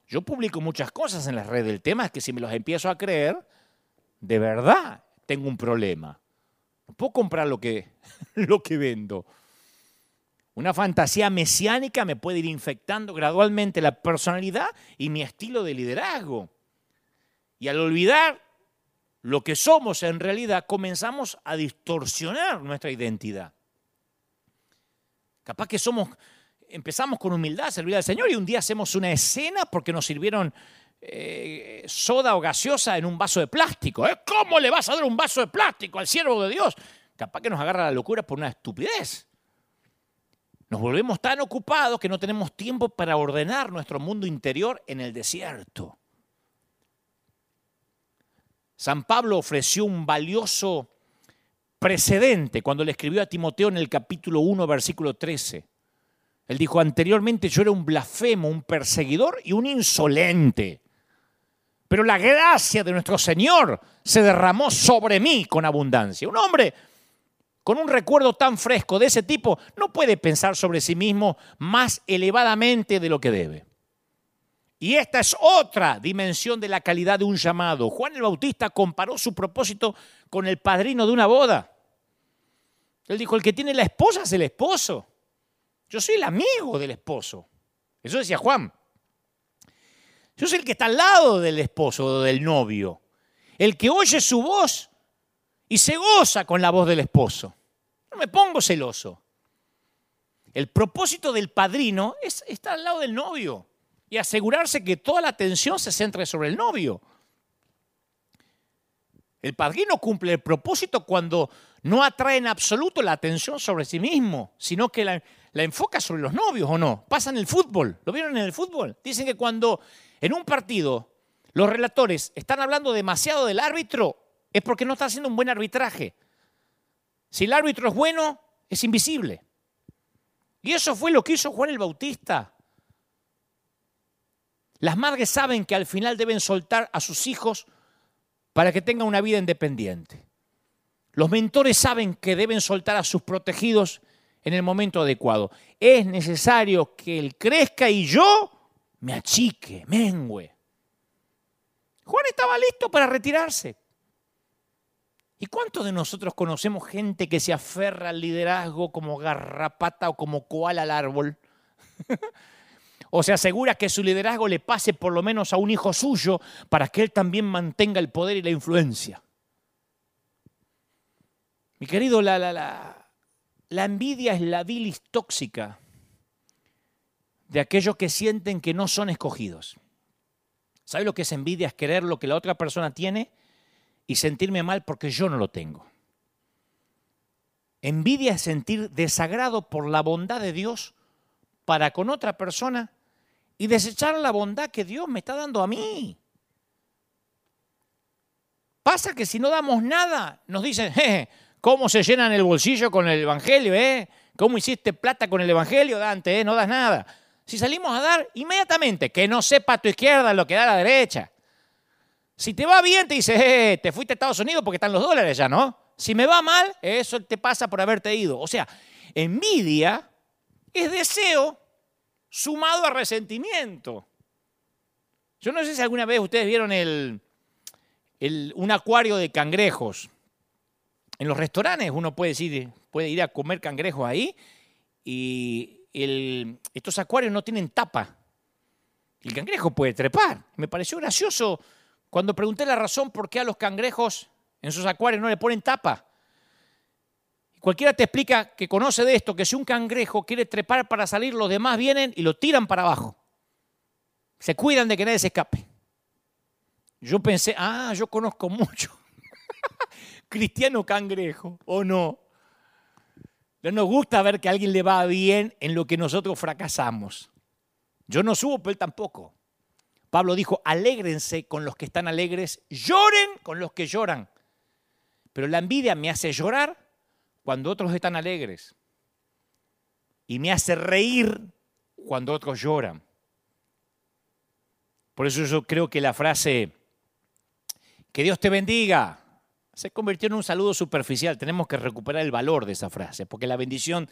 Yo publico muchas cosas en las redes. El tema es que si me los empiezo a creer, de verdad tengo un problema. No puedo comprar lo que, lo que vendo. Una fantasía mesiánica me puede ir infectando gradualmente la personalidad y mi estilo de liderazgo. Y al olvidar lo que somos en realidad, comenzamos a distorsionar nuestra identidad. Capaz que somos, empezamos con humildad a servir al Señor y un día hacemos una escena porque nos sirvieron eh, soda o gaseosa en un vaso de plástico. ¿eh? ¿Cómo le vas a dar un vaso de plástico al siervo de Dios? Capaz que nos agarra la locura por una estupidez. Nos volvemos tan ocupados que no tenemos tiempo para ordenar nuestro mundo interior en el desierto. San Pablo ofreció un valioso precedente cuando le escribió a Timoteo en el capítulo 1, versículo 13. Él dijo, anteriormente yo era un blasfemo, un perseguidor y un insolente. Pero la gracia de nuestro Señor se derramó sobre mí con abundancia. Un hombre con un recuerdo tan fresco de ese tipo, no puede pensar sobre sí mismo más elevadamente de lo que debe. Y esta es otra dimensión de la calidad de un llamado. Juan el Bautista comparó su propósito con el padrino de una boda. Él dijo, el que tiene la esposa es el esposo. Yo soy el amigo del esposo. Eso decía Juan. Yo soy el que está al lado del esposo o del novio. El que oye su voz y se goza con la voz del esposo. No me pongo celoso. El propósito del padrino es estar al lado del novio y asegurarse que toda la atención se centre sobre el novio. El padrino cumple el propósito cuando no atrae en absoluto la atención sobre sí mismo, sino que la, enfoca sobre los novios o no. Pasa en el fútbol, ¿lo vieron en el fútbol? Dicen que cuando en un partido los relatores están hablando demasiado del árbitro, es porque no está haciendo un buen arbitraje. Si el árbitro es bueno, es invisible. Y eso fue lo que hizo Juan el Bautista. Las madres saben que al final deben soltar a sus hijos para que tengan una vida independiente. Los mentores saben que deben soltar a sus protegidos en el momento adecuado. Es necesario que él crezca y yo me achique, mengüe. Juan estaba listo para retirarse. ¿Y cuántos de nosotros conocemos gente que se aferra al liderazgo como garrapata o como koala al árbol? o se asegura que su liderazgo le pase por lo menos a un hijo suyo para que él también mantenga el poder y la influencia. Mi querido, la, la envidia es la bilis tóxica de aquellos que sienten que no son escogidos. ¿Sabe lo que es envidia? Es querer lo que la otra persona tiene y sentirme mal porque yo no lo tengo. Envidia es sentir desagrado por la bondad de Dios para con otra persona y desechar la bondad que Dios me está dando a mí. Pasa que si no damos nada, nos dicen, ¿cómo se llenan el bolsillo con el Evangelio? Eh? ¿Cómo hiciste plata con el Evangelio, Dante? Eh? No das nada. Si salimos a dar, inmediatamente, que no sepa tu izquierda lo que da la derecha. Si te va bien, te dice, eh, te fuiste a Estados Unidos porque están los dólares ya, ¿no? Si me va mal, eso te pasa por haberte ido. O sea, envidia es deseo sumado a resentimiento. Yo no sé si alguna vez ustedes vieron el, un acuario de cangrejos. En los restaurantes uno puede ir, puede ir a comer cangrejos ahí y estos acuarios no tienen tapa. El cangrejo puede trepar. Me pareció gracioso cuando pregunté la razón por qué a los cangrejos en sus acuarios no le ponen tapa. Cualquiera te explica que conoce de esto, que si un cangrejo quiere trepar para salir, los demás vienen y lo tiran para abajo. Se cuidan de que nadie se escape. Yo pensé, ah, yo conozco mucho. Cristiano cangrejo, ¿o no? No nos gusta ver que a alguien le va bien en lo que nosotros fracasamos. Yo no subo, pero él tampoco. Pablo dijo, alégrense con los que están alegres, lloren con los que lloran. Pero la envidia me hace llorar cuando otros están alegres. Y me hace reír cuando otros lloran. Por eso yo creo que la frase, que Dios te bendiga, se convirtió en un saludo superficial. Tenemos que recuperar el valor de esa frase, porque la bendición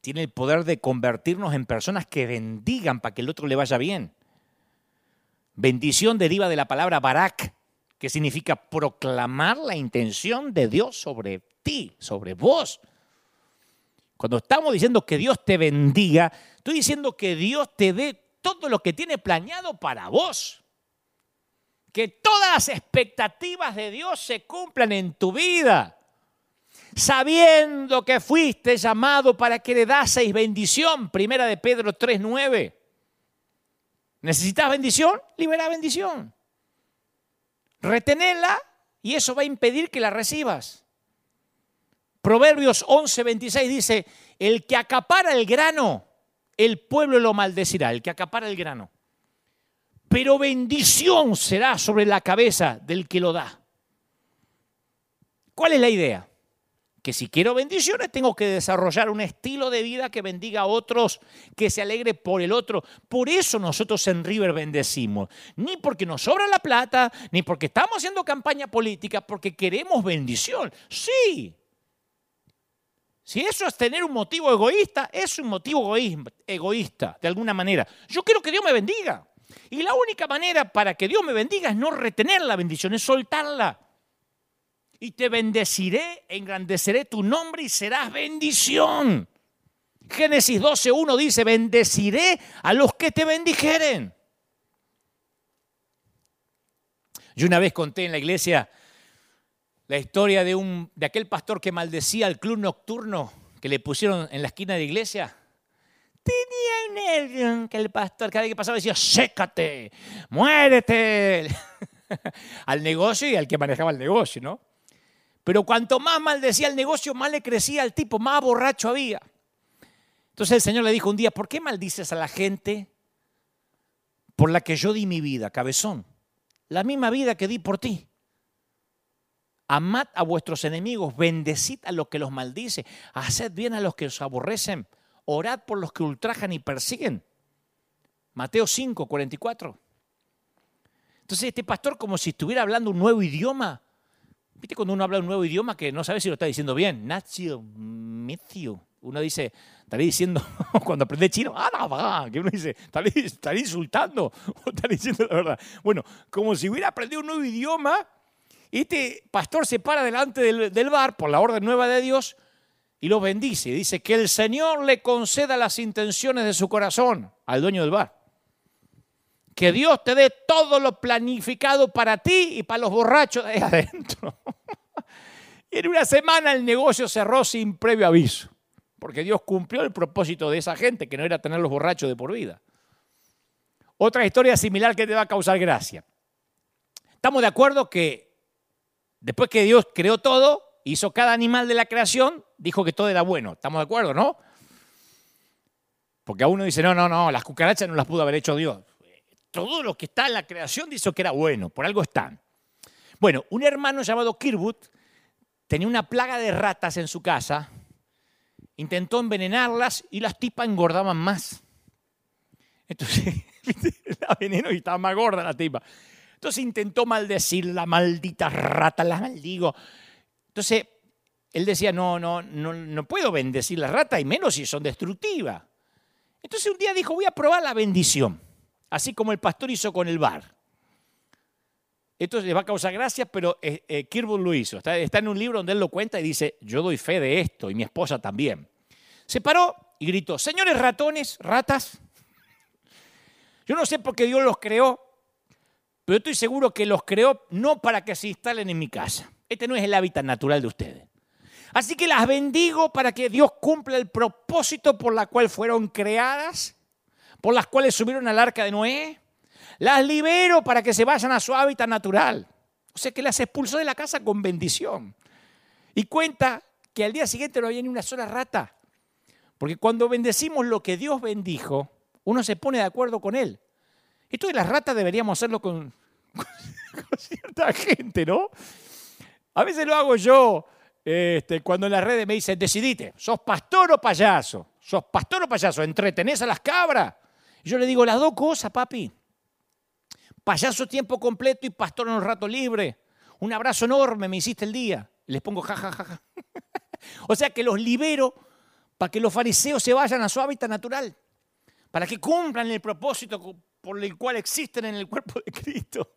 tiene el poder de convertirnos en personas que bendigan para que el otro le vaya bien. Bendición deriva de la palabra barak, que significa proclamar la intención de Dios sobre ti, sobre vos. Cuando estamos diciendo que Dios te bendiga, estoy diciendo que Dios te dé todo lo que tiene planeado para vos que todas las expectativas de Dios se cumplan en tu vida, sabiendo que fuiste llamado para que le daseis bendición, primera de Pedro 3.9. ¿Necesitas bendición? Libera bendición. Retenela y eso va a impedir que la recibas. Proverbios 11.26 dice, el que acapara el grano, el pueblo lo maldecirá, el que acapara el grano pero bendición será sobre la cabeza del que lo da. ¿Cuál es la idea? Que si quiero bendiciones tengo que desarrollar un estilo de vida que bendiga a otros, que se alegre por el otro. Por eso nosotros en River bendecimos. Ni porque nos sobra la plata, ni porque estamos haciendo campaña política, porque queremos bendición. Sí. Si eso es tener un motivo egoísta, es un motivo egoísta, de alguna manera. Yo quiero que Dios me bendiga. Y la única manera para que Dios me bendiga es no retener la bendición, es soltarla. Y te bendeciré, engrandeceré tu nombre y serás bendición. Génesis 12.1 dice, bendeciré a los que te bendijeren. Yo una vez conté en la iglesia la historia de, un, de aquel pastor que maldecía al club nocturno que le pusieron en la esquina de la iglesia. Tenía un que el pastor cada vez que pasaba decía, sécate, muérete al negocio y al que manejaba el negocio, ¿no? Pero cuanto más maldecía el negocio, más le crecía al tipo, más borracho había. Entonces el Señor le dijo un día, ¿por qué maldices a la gente por la que yo di mi vida, cabezón? La misma vida que di por ti. Amad a vuestros enemigos, bendecid a los que los maldice, haced bien a los que os aborrecen orad por los que ultrajan y persiguen. Mateo 5, 44. Entonces este pastor como si estuviera hablando un nuevo idioma. ¿Viste cuando uno habla un nuevo idioma que no sabe si lo está diciendo bien? Nazio, Mithio. Uno dice, estaré diciendo, cuando aprende chino, ah, que uno dice, estaré, insultando o estaré diciendo la verdad. Bueno, como si hubiera aprendido un nuevo idioma, este pastor se para delante del, bar por la orden nueva de Dios y lo bendice. Dice que el Señor le conceda las intenciones de su corazón al dueño del bar. Que Dios te dé todo lo planificado para ti y para los borrachos de ahí adentro. En una semana el negocio cerró sin previo aviso. Porque Dios cumplió el propósito de esa gente, que no era tener los borrachos de por vida. Otra historia similar que te va a causar gracia. Estamos de acuerdo que después que Dios creó todo, hizo cada animal de la creación, dijo que todo era bueno. ¿Estamos de acuerdo, no? Porque a uno dice, no, no, no, las cucarachas no las pudo haber hecho Dios. Todo lo que está en la creación dice que era bueno, por algo están. Bueno, un hermano llamado Kirwood tenía una plaga de ratas en su casa, intentó envenenarlas y las tipas engordaban más. Entonces, la veneno y estaba más gorda la tipa. Entonces intentó maldecir la maldita rata, la maldigo. Entonces, él decía, no, no, no, no puedo bendecir las ratas, y menos si son destructivas. Entonces un día dijo, voy a probar la bendición, así como el pastor hizo con el bar. Esto le va a causar gracia, pero eh, eh lo hizo. Está, está, en un libro donde él lo cuenta y dice, yo doy fe de esto, y mi esposa también. Se paró y gritó, señores ratones, ratas, yo no sé por qué Dios los creó, pero estoy seguro que los creó no para que se instalen en mi casa. Este no es el hábitat natural de ustedes. Así que las bendigo para que Dios cumpla el propósito por la cual fueron creadas, por las cuales subieron al arca de Noé. Las libero para que se vayan a su hábitat natural. O sea que las expulsó de la casa con bendición. Y cuenta que al día siguiente no había ni una sola rata. Porque cuando bendecimos lo que Dios bendijo, uno se pone de acuerdo con él. Esto de las ratas deberíamos hacerlo con, cierta gente, ¿no? A veces lo hago yo, este, cuando en las redes me dicen, decidite, ¿sos pastor o payaso? ¿Sos pastor o payaso? ¿Entretenés a las cabras? Yo le digo las dos cosas, papi. Payaso tiempo completo y pastor en un rato libre. Un abrazo enorme, me hiciste el día. les pongo jajajaja. Ja, ja, ja. o sea que los libero para que los fariseos se vayan a su hábitat natural para que cumplan el propósito por el cual existen en el cuerpo de Cristo.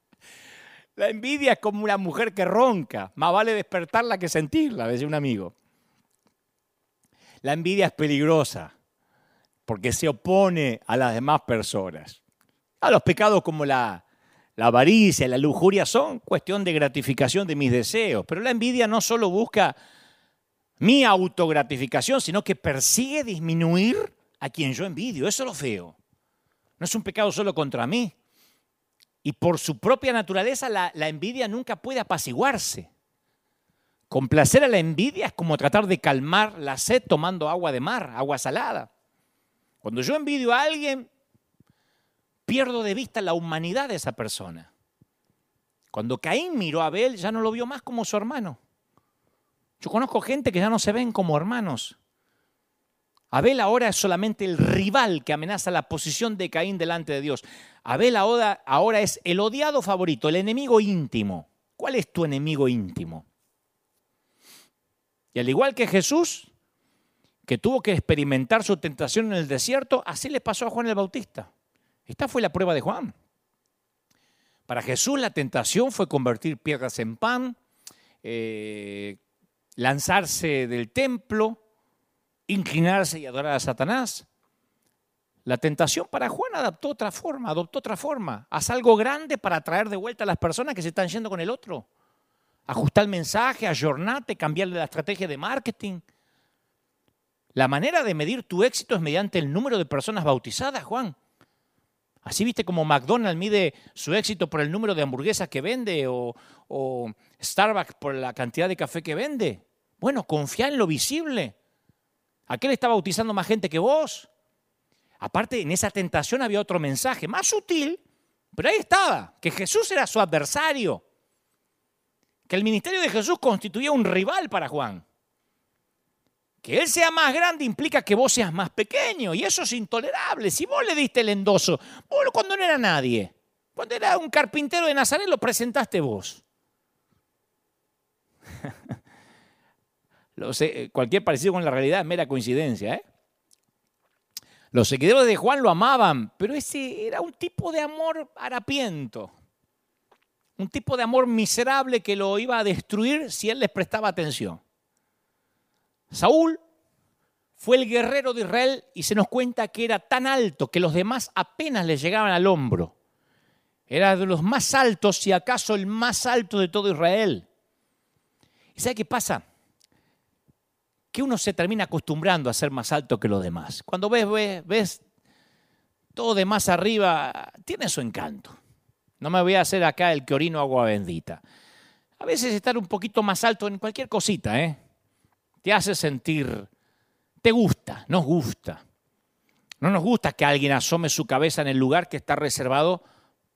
La envidia es como una mujer que ronca, más vale despertarla que sentirla, decía un amigo. La envidia es peligrosa porque se opone a las demás personas. A los pecados como la, la avaricia, la lujuria son cuestión de gratificación de mis deseos, pero la envidia no solo busca mi autogratificación, sino que persigue disminuir a quien yo envidio. Eso es lo feo. No es un pecado solo contra mí. Y por su propia naturaleza la, la envidia nunca puede apaciguarse. Complacer a la envidia es como tratar de calmar la sed tomando agua de mar, agua salada. Cuando yo envidio a alguien, pierdo de vista la humanidad de esa persona. Cuando Caín miró a Abel, ya no lo vio más como su hermano. Yo conozco gente que ya no se ven como hermanos, Abel ahora es solamente el rival que amenaza la posición de Caín delante de Dios. Abel ahora, es el odiado favorito, el enemigo íntimo. ¿Cuál es tu enemigo íntimo? Y al igual que Jesús, que tuvo que experimentar su tentación en el desierto, así le pasó a Juan el Bautista. Esta fue la prueba de Juan. Para Jesús la tentación fue convertir piedras en pan, eh, lanzarse del templo, inclinarse y adorar a Satanás. La tentación para Juan adaptó otra forma, adoptó otra forma. Haz algo grande para traer de vuelta a las personas que se están yendo con el otro. Ajustar el mensaje, ayornate, cambiarle la estrategia de marketing. La manera de medir tu éxito es mediante el número de personas bautizadas, Juan. Así viste como McDonald's mide su éxito por el número de hamburguesas que vende o, Starbucks por la cantidad de café que vende. Bueno, confía en lo visible. Aquel está bautizando más gente que vos. Aparte, en esa tentación había otro mensaje, más sutil, pero ahí estaba, que Jesús era su adversario, que el ministerio de Jesús constituía un rival para Juan. Que él sea más grande implica que vos seas más pequeño, y eso es intolerable. Si vos le diste el endoso, vos cuando no era nadie, cuando era un carpintero de Nazaret, lo presentaste vos. Eh, cualquier parecido con la realidad es mera coincidencia. ¿eh? Los seguidores de Juan lo amaban, pero ese era un tipo de amor harapiento, un tipo de amor miserable que lo iba a destruir si él les prestaba atención. Saúl fue el guerrero de Israel y se nos cuenta que era tan alto que los demás apenas le llegaban al hombro. Era de los más altos, si acaso el más alto de todo Israel. ¿Y sabe qué pasa? que uno se termina acostumbrando a ser más alto que los demás. Cuando ves, ves, ves todo de más arriba, tiene su encanto. No me voy a hacer acá el que orino agua bendita. A veces estar un poquito más alto en cualquier cosita, ¿eh? Te hace sentir, te gusta, nos gusta. No nos gusta que alguien asome su cabeza en el lugar que está reservado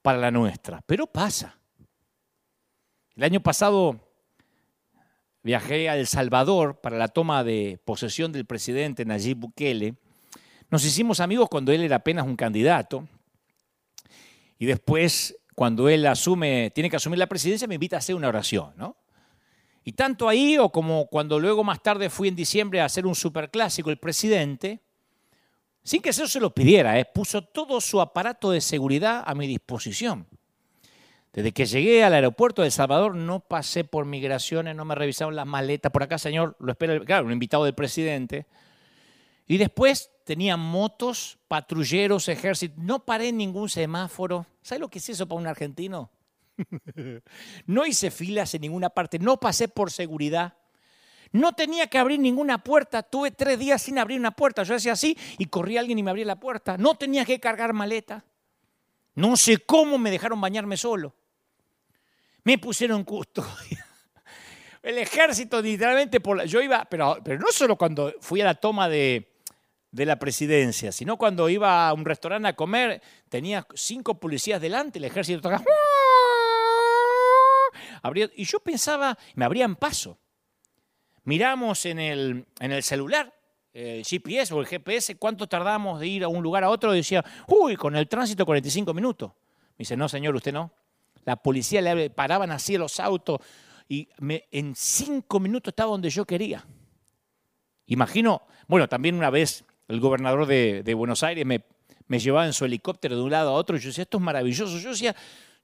para la nuestra, pero pasa. El año pasado viajé a El Salvador para la toma de posesión del presidente Nayib Bukele. Nos hicimos amigos cuando él era apenas un candidato. Y después, cuando él asume, tiene que asumir la presidencia, me invita a hacer una oración, ¿no? Y tanto ahí o como cuando luego más tarde fui en diciembre a hacer un superclásico, el presidente, sin que eso se lo pidiera, ¿eh? puso todo su aparato de seguridad a mi disposición. Desde que llegué al aeropuerto de El Salvador no pasé por migraciones, no me revisaron las maletas. Por acá, señor, lo espera, claro, un invitado del presidente. Y después tenía motos, patrulleros, ejército. No paré en ningún semáforo. ¿Sabe lo que es eso para un argentino? no hice filas en ninguna parte, no pasé por seguridad. No tenía que abrir ninguna puerta. Tuve tres días sin abrir una puerta. Yo hacía así y corría alguien y me abría la puerta. No tenía que cargar maleta. No sé cómo me dejaron bañarme solo me pusieron custodia. El ejército literalmente, por yo iba, pero, pero no solo cuando fui a la toma de, la presidencia, sino cuando iba a un restaurante a comer, tenía cinco policías delante, el ejército tocaba, y yo pensaba, me abrían paso. Miramos en el, en el celular, el GPS o el GPS, cuánto tardamos de ir a un lugar a otro, decía, uy, con el tránsito 45 minutos. Me dice, no, señor, usted no la policía le paraban así los autos y en cinco minutos estaba donde yo quería. Imagino, bueno, también una vez el gobernador de, Buenos Aires me, me, llevaba en su helicóptero de un lado a otro y yo decía, esto es maravilloso. Yo decía,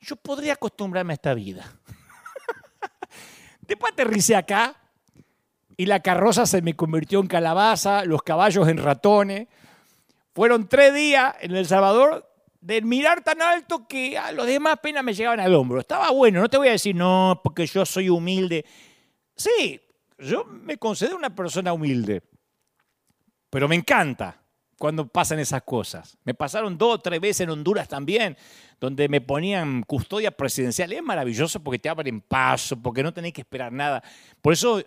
yo podría acostumbrarme a esta vida. Después aterricé acá y la carroza se me convirtió en calabaza, los caballos en ratones. Fueron tres días en El Salvador de mirar tan alto que a los demás apenas me llegaban al hombro. Estaba bueno, no te voy a decir, no, porque yo soy humilde. Sí, yo me considero una persona humilde, pero me encanta cuando pasan esas cosas. Me pasaron dos o tres veces en Honduras también, donde me ponían custodia presidencial. Es maravilloso porque te abren paso, porque no tenés que esperar nada. Por eso,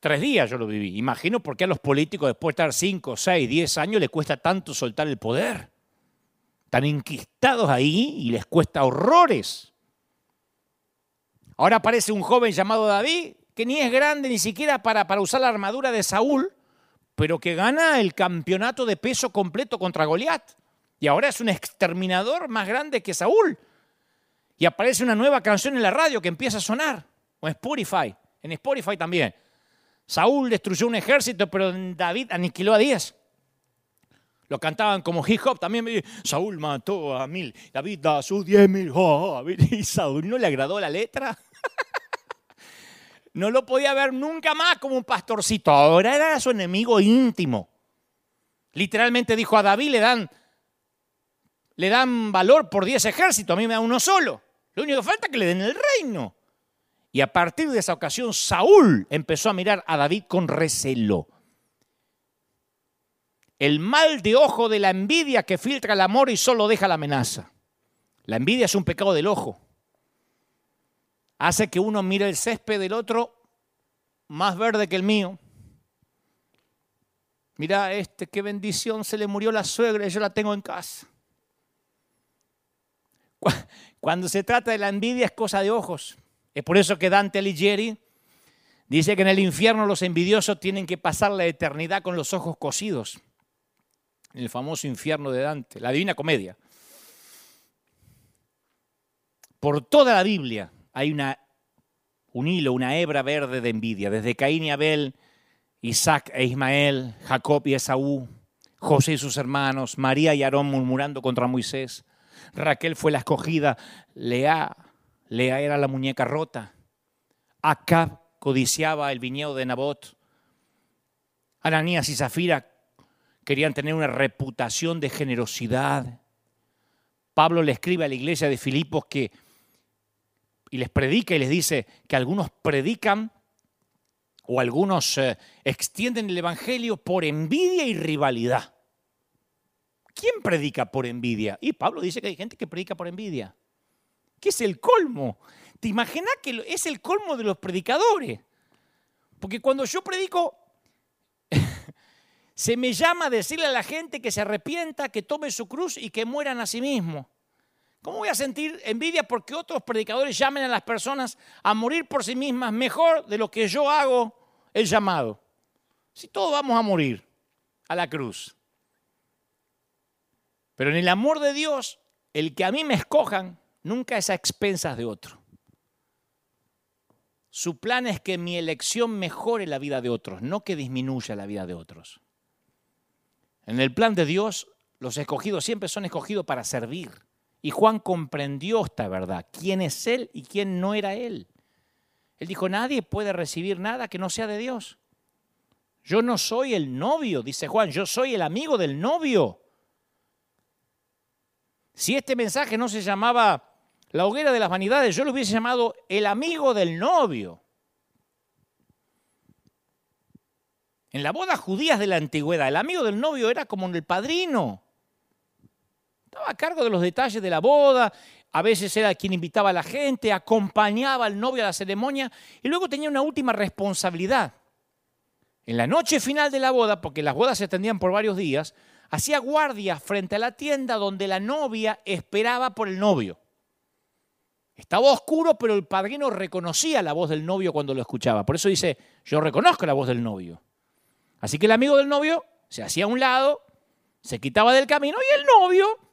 tres días yo lo viví. Imagino por qué a los políticos, después de estar cinco, seis, diez años, les cuesta tanto soltar el poder están enquistados ahí y les cuesta horrores. Ahora aparece un joven llamado David, que ni es grande ni siquiera para, para usar la armadura de Saúl, pero que gana el campeonato de peso completo contra Goliat. Y ahora es un exterminador más grande que Saúl. Y aparece una nueva canción en la radio que empieza a sonar, o en Spotify, en Spotify también. Saúl destruyó un ejército, pero David aniquiló a diez. Lo cantaban como hip hop también. Saúl mató a mil, David a sus diez mil. Oh, y Saúl no le agradó la letra. No lo podía ver nunca más como un pastorcito. Ahora era su enemigo íntimo. Literalmente dijo a David, le dan, le dan valor por diez ejércitos, a mí me da uno solo. Lo único que falta es que le den el reino. Y a partir de esa ocasión, Saúl empezó a mirar a David con recelo el mal de ojo de la envidia que filtra el amor y solo deja la amenaza. La envidia es un pecado del ojo. Hace que uno mire el césped del otro más verde que el mío. Mira, este, qué bendición, se le murió la suegra y yo la tengo en casa. Cuando se trata de la envidia es cosa de ojos. Es por eso que Dante Alighieri dice que en el infierno los envidiosos tienen que pasar la eternidad con los ojos cosidos en el famoso infierno de Dante, la Divina Comedia. Por toda la Biblia hay una, un hilo, una hebra verde de envidia, desde Caín y Abel, Isaac e Ismael, Jacob y Esaú, José y sus hermanos, María y Aarón murmurando contra Moisés, Raquel fue la escogida, Lea, Lea era la muñeca rota, Acab codiciaba el viñedo de Nabot, Ananías y Zafira querían tener una reputación de generosidad. Pablo le escribe a la iglesia de Filipos que, y les predica y les dice que algunos predican o algunos eh, extienden el Evangelio por envidia y rivalidad. ¿Quién predica por envidia? Y Pablo dice que hay gente que predica por envidia. ¿Qué es el colmo? ¿Te imaginas que es el colmo de los predicadores? Porque cuando yo predico se me llama a decirle a la gente que se arrepienta, que tome su cruz y que mueran a sí mismo. ¿Cómo voy a sentir envidia porque otros predicadores llamen a las personas a morir por sí mismas mejor de lo que yo hago el llamado? Si todos vamos a morir a la cruz. Pero en el amor de Dios, el que a mí me escojan nunca es a expensas de otro. Su plan es que mi elección mejore la vida de otros, no que disminuya la vida de otros. En el plan de Dios, los escogidos siempre son escogidos para servir. Y Juan comprendió esta verdad, quién es Él y quién no era Él. Él dijo, nadie puede recibir nada que no sea de Dios. Yo no soy el novio, dice Juan, yo soy el amigo del novio. Si este mensaje no se llamaba la hoguera de las vanidades, yo lo hubiese llamado el amigo del novio. En la boda judías de la antigüedad, el amigo del novio era como el padrino. Estaba a cargo de los detalles de la boda, a veces era quien invitaba a la gente, acompañaba al novio a la ceremonia y luego tenía una última responsabilidad. En la noche final de la boda, porque las bodas se extendían por varios días, hacía guardia frente a la tienda donde la novia esperaba por el novio. Estaba oscuro, pero el padrino reconocía la voz del novio cuando lo escuchaba. Por eso dice, yo reconozco la voz del novio. Así que el amigo del novio se hacía a un lado, se quitaba del camino y el novio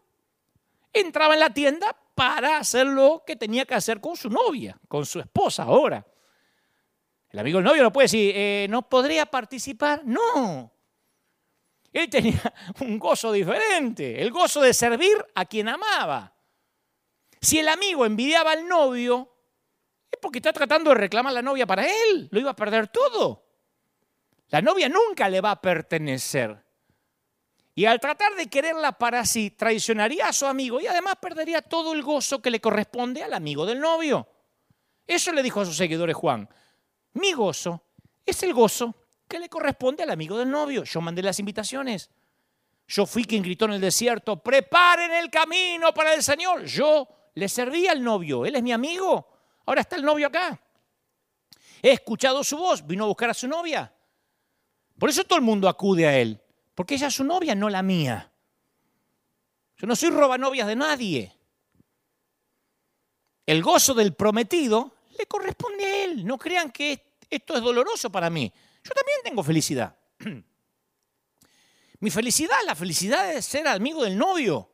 entraba en la tienda para hacer lo que tenía que hacer con su novia, con su esposa ahora. El amigo del novio no puede decir, eh, ¿no podría participar? No. Él tenía un gozo diferente, el gozo de servir a quien amaba. Si el amigo envidiaba al novio, es porque está tratando de reclamar a la novia para él, lo iba a perder todo. La novia nunca le va a pertenecer. Y al tratar de quererla para sí, traicionaría a su amigo y además perdería todo el gozo que le corresponde al amigo del novio. Eso le dijo a sus seguidores Juan. Mi gozo es el gozo que le corresponde al amigo del novio. Yo mandé las invitaciones. Yo fui quien gritó en el desierto, preparen el camino para el Señor. Yo le serví al novio, él es mi amigo. Ahora está el novio acá. He escuchado su voz, vino a buscar a su novia. Por eso todo el mundo acude a él, porque ella es su novia, no la mía. Yo no soy robanovias de nadie. El gozo del prometido le corresponde a él. No crean que esto es doloroso para mí. Yo también tengo felicidad. Mi felicidad, la felicidad de ser amigo del novio.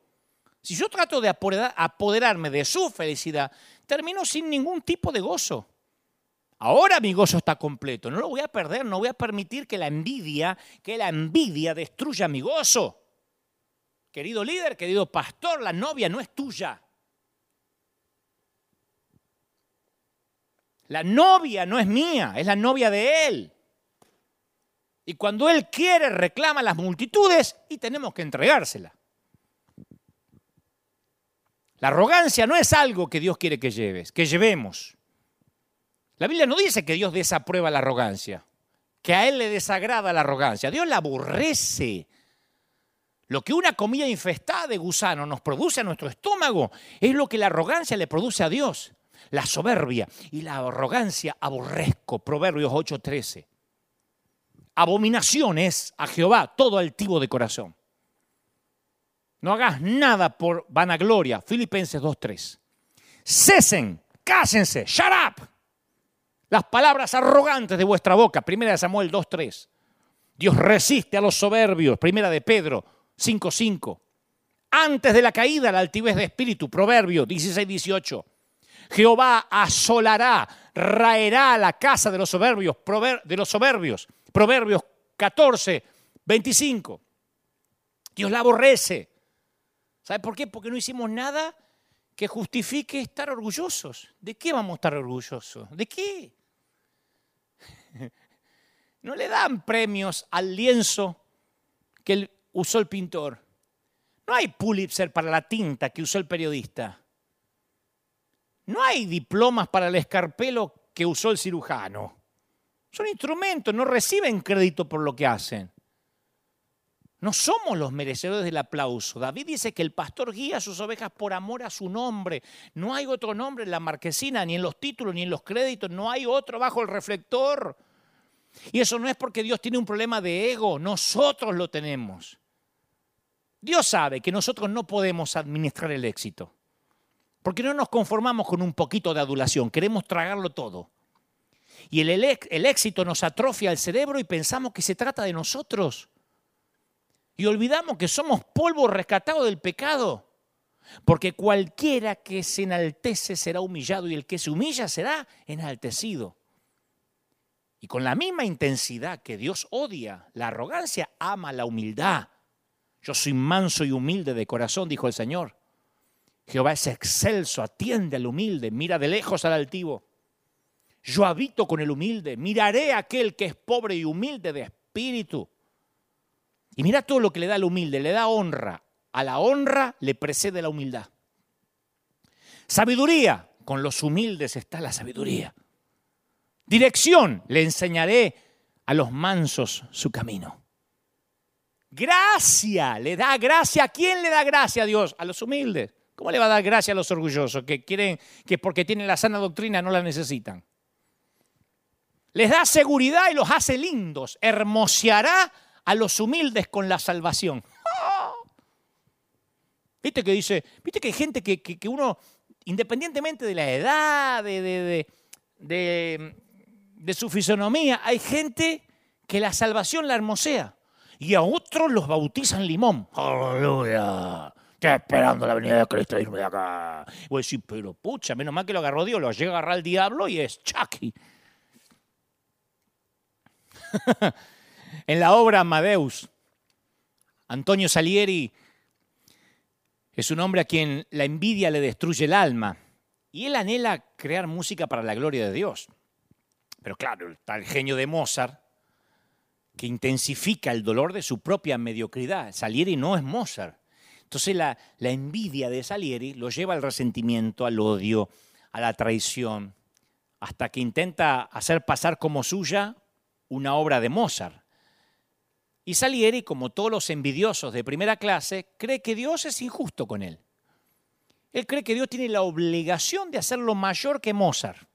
Si yo trato de apoderarme de su felicidad, termino sin ningún tipo de gozo. Ahora mi gozo está completo, no lo voy a perder, no voy a permitir que la envidia, que la envidia destruya mi gozo. Querido líder, querido pastor, la novia no es tuya. La novia no es mía, es la novia de Él. Y cuando Él quiere, reclama a las multitudes y tenemos que entregársela. La arrogancia no es algo que Dios quiere que lleves, que llevemos. La Biblia no dice que Dios desaprueba la arrogancia, que a Él le desagrada la arrogancia. Dios la aborrece. Lo que una comida infestada de gusano nos produce a nuestro estómago es lo que la arrogancia le produce a Dios la soberbia y la arrogancia aborrezco. Proverbios 8:13. Abominación es a Jehová todo altivo de corazón. No hagas nada por vanagloria. Filipenses 2.3. Cesen, cásense, shut up. Las palabras arrogantes de vuestra boca. Primera de Samuel 2.3. Dios resiste a los soberbios. Primera de Pedro 5.5. Antes de la caída, la altivez de espíritu. Proverbio 16.18. Jehová asolará, raerá la casa de los soberbios, de los soberbios. Proverbios 14, 25. Dios la aborrece. ¿Sabe por qué? Porque no hicimos nada que justifique estar orgullosos. ¿De qué vamos a estar orgullosos? ¿De qué? No le dan premios al lienzo que usó el pintor. No hay Pulitzer para la tinta que usó el periodista. No hay diplomas para el escarpelo que usó el cirujano. Son instrumentos, no reciben crédito por lo que hacen. No somos los merecedores del aplauso. David dice que el pastor guía a sus ovejas por amor a su nombre. No hay otro nombre en la marquesina, ni en los títulos, ni en los créditos. No hay otro bajo el reflector. Y eso no es porque Dios tiene un problema de ego. Nosotros lo tenemos. Dios sabe que nosotros no podemos administrar el éxito. Porque no nos conformamos con un poquito de adulación, queremos tragarlo todo. Y el, el, éxito nos atrofia el cerebro y pensamos que se trata de nosotros. Y olvidamos que somos polvo rescatado del pecado. Porque cualquiera que se enaltece será humillado y el que se humilla será enaltecido. Y con la misma intensidad que Dios odia la arrogancia, ama la humildad. Yo soy manso y humilde de corazón, dijo el Señor. Jehová es excelso, atiende al humilde, mira de lejos al altivo. Yo habito con el humilde, miraré a aquel que es pobre y humilde de espíritu. Y mira todo lo que le da al humilde, le da honra. A la honra le precede la humildad. Sabiduría, con los humildes está la sabiduría. Dirección, le enseñaré a los mansos su camino. Gracia, le da gracia. ¿A quién le da gracia a Dios? A los humildes. ¿Cómo le va a dar gracia a los orgullosos que quieren que porque tienen la sana doctrina no la necesitan? Les da seguridad y los hace lindos. Hermoseará a los humildes con la salvación. ¿Viste que dice? ¿Viste que hay gente que, uno, independientemente de la edad, de, de su fisonomía, hay gente que la salvación la hermosea y a otros los bautizan limón. Aleluya. Estoy esperando la venida de Cristo irme de acá. Voy a decir, pero pucha, menos mal que lo agarró Dios, lo llega a agarrar el diablo y es Chucky. en la obra Amadeus, Antonio Salieri es un hombre a quien la envidia le destruye el alma y él anhela crear música para la gloria de Dios. Pero claro, está el genio de Mozart que intensifica el dolor de su propia mediocridad. Salieri no es Mozart. Entonces la, la envidia de Salieri lo lleva al resentimiento, al odio, a la traición, hasta que intenta hacer pasar como suya una obra de Mozart. Y Salieri, como todos los envidiosos de primera clase, cree que Dios es injusto con él. Él cree que Dios tiene la obligación de hacerlo mayor que Mozart.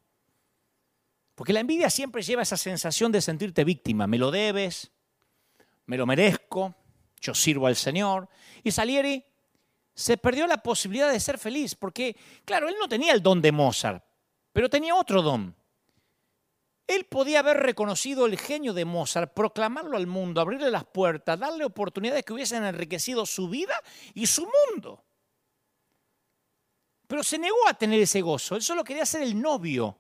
Porque la envidia siempre lleva esa sensación de sentirte víctima. Me lo debes, me lo merezco, yo sirvo al Señor. Y Salieri se perdió la posibilidad de ser feliz, porque, claro, él no tenía el don de Mozart, pero tenía otro don. Él podía haber reconocido el genio de Mozart, proclamarlo al mundo, abrirle las puertas, darle oportunidades que hubiesen enriquecido su vida y su mundo. Pero se negó a tener ese gozo, él solo quería ser el novio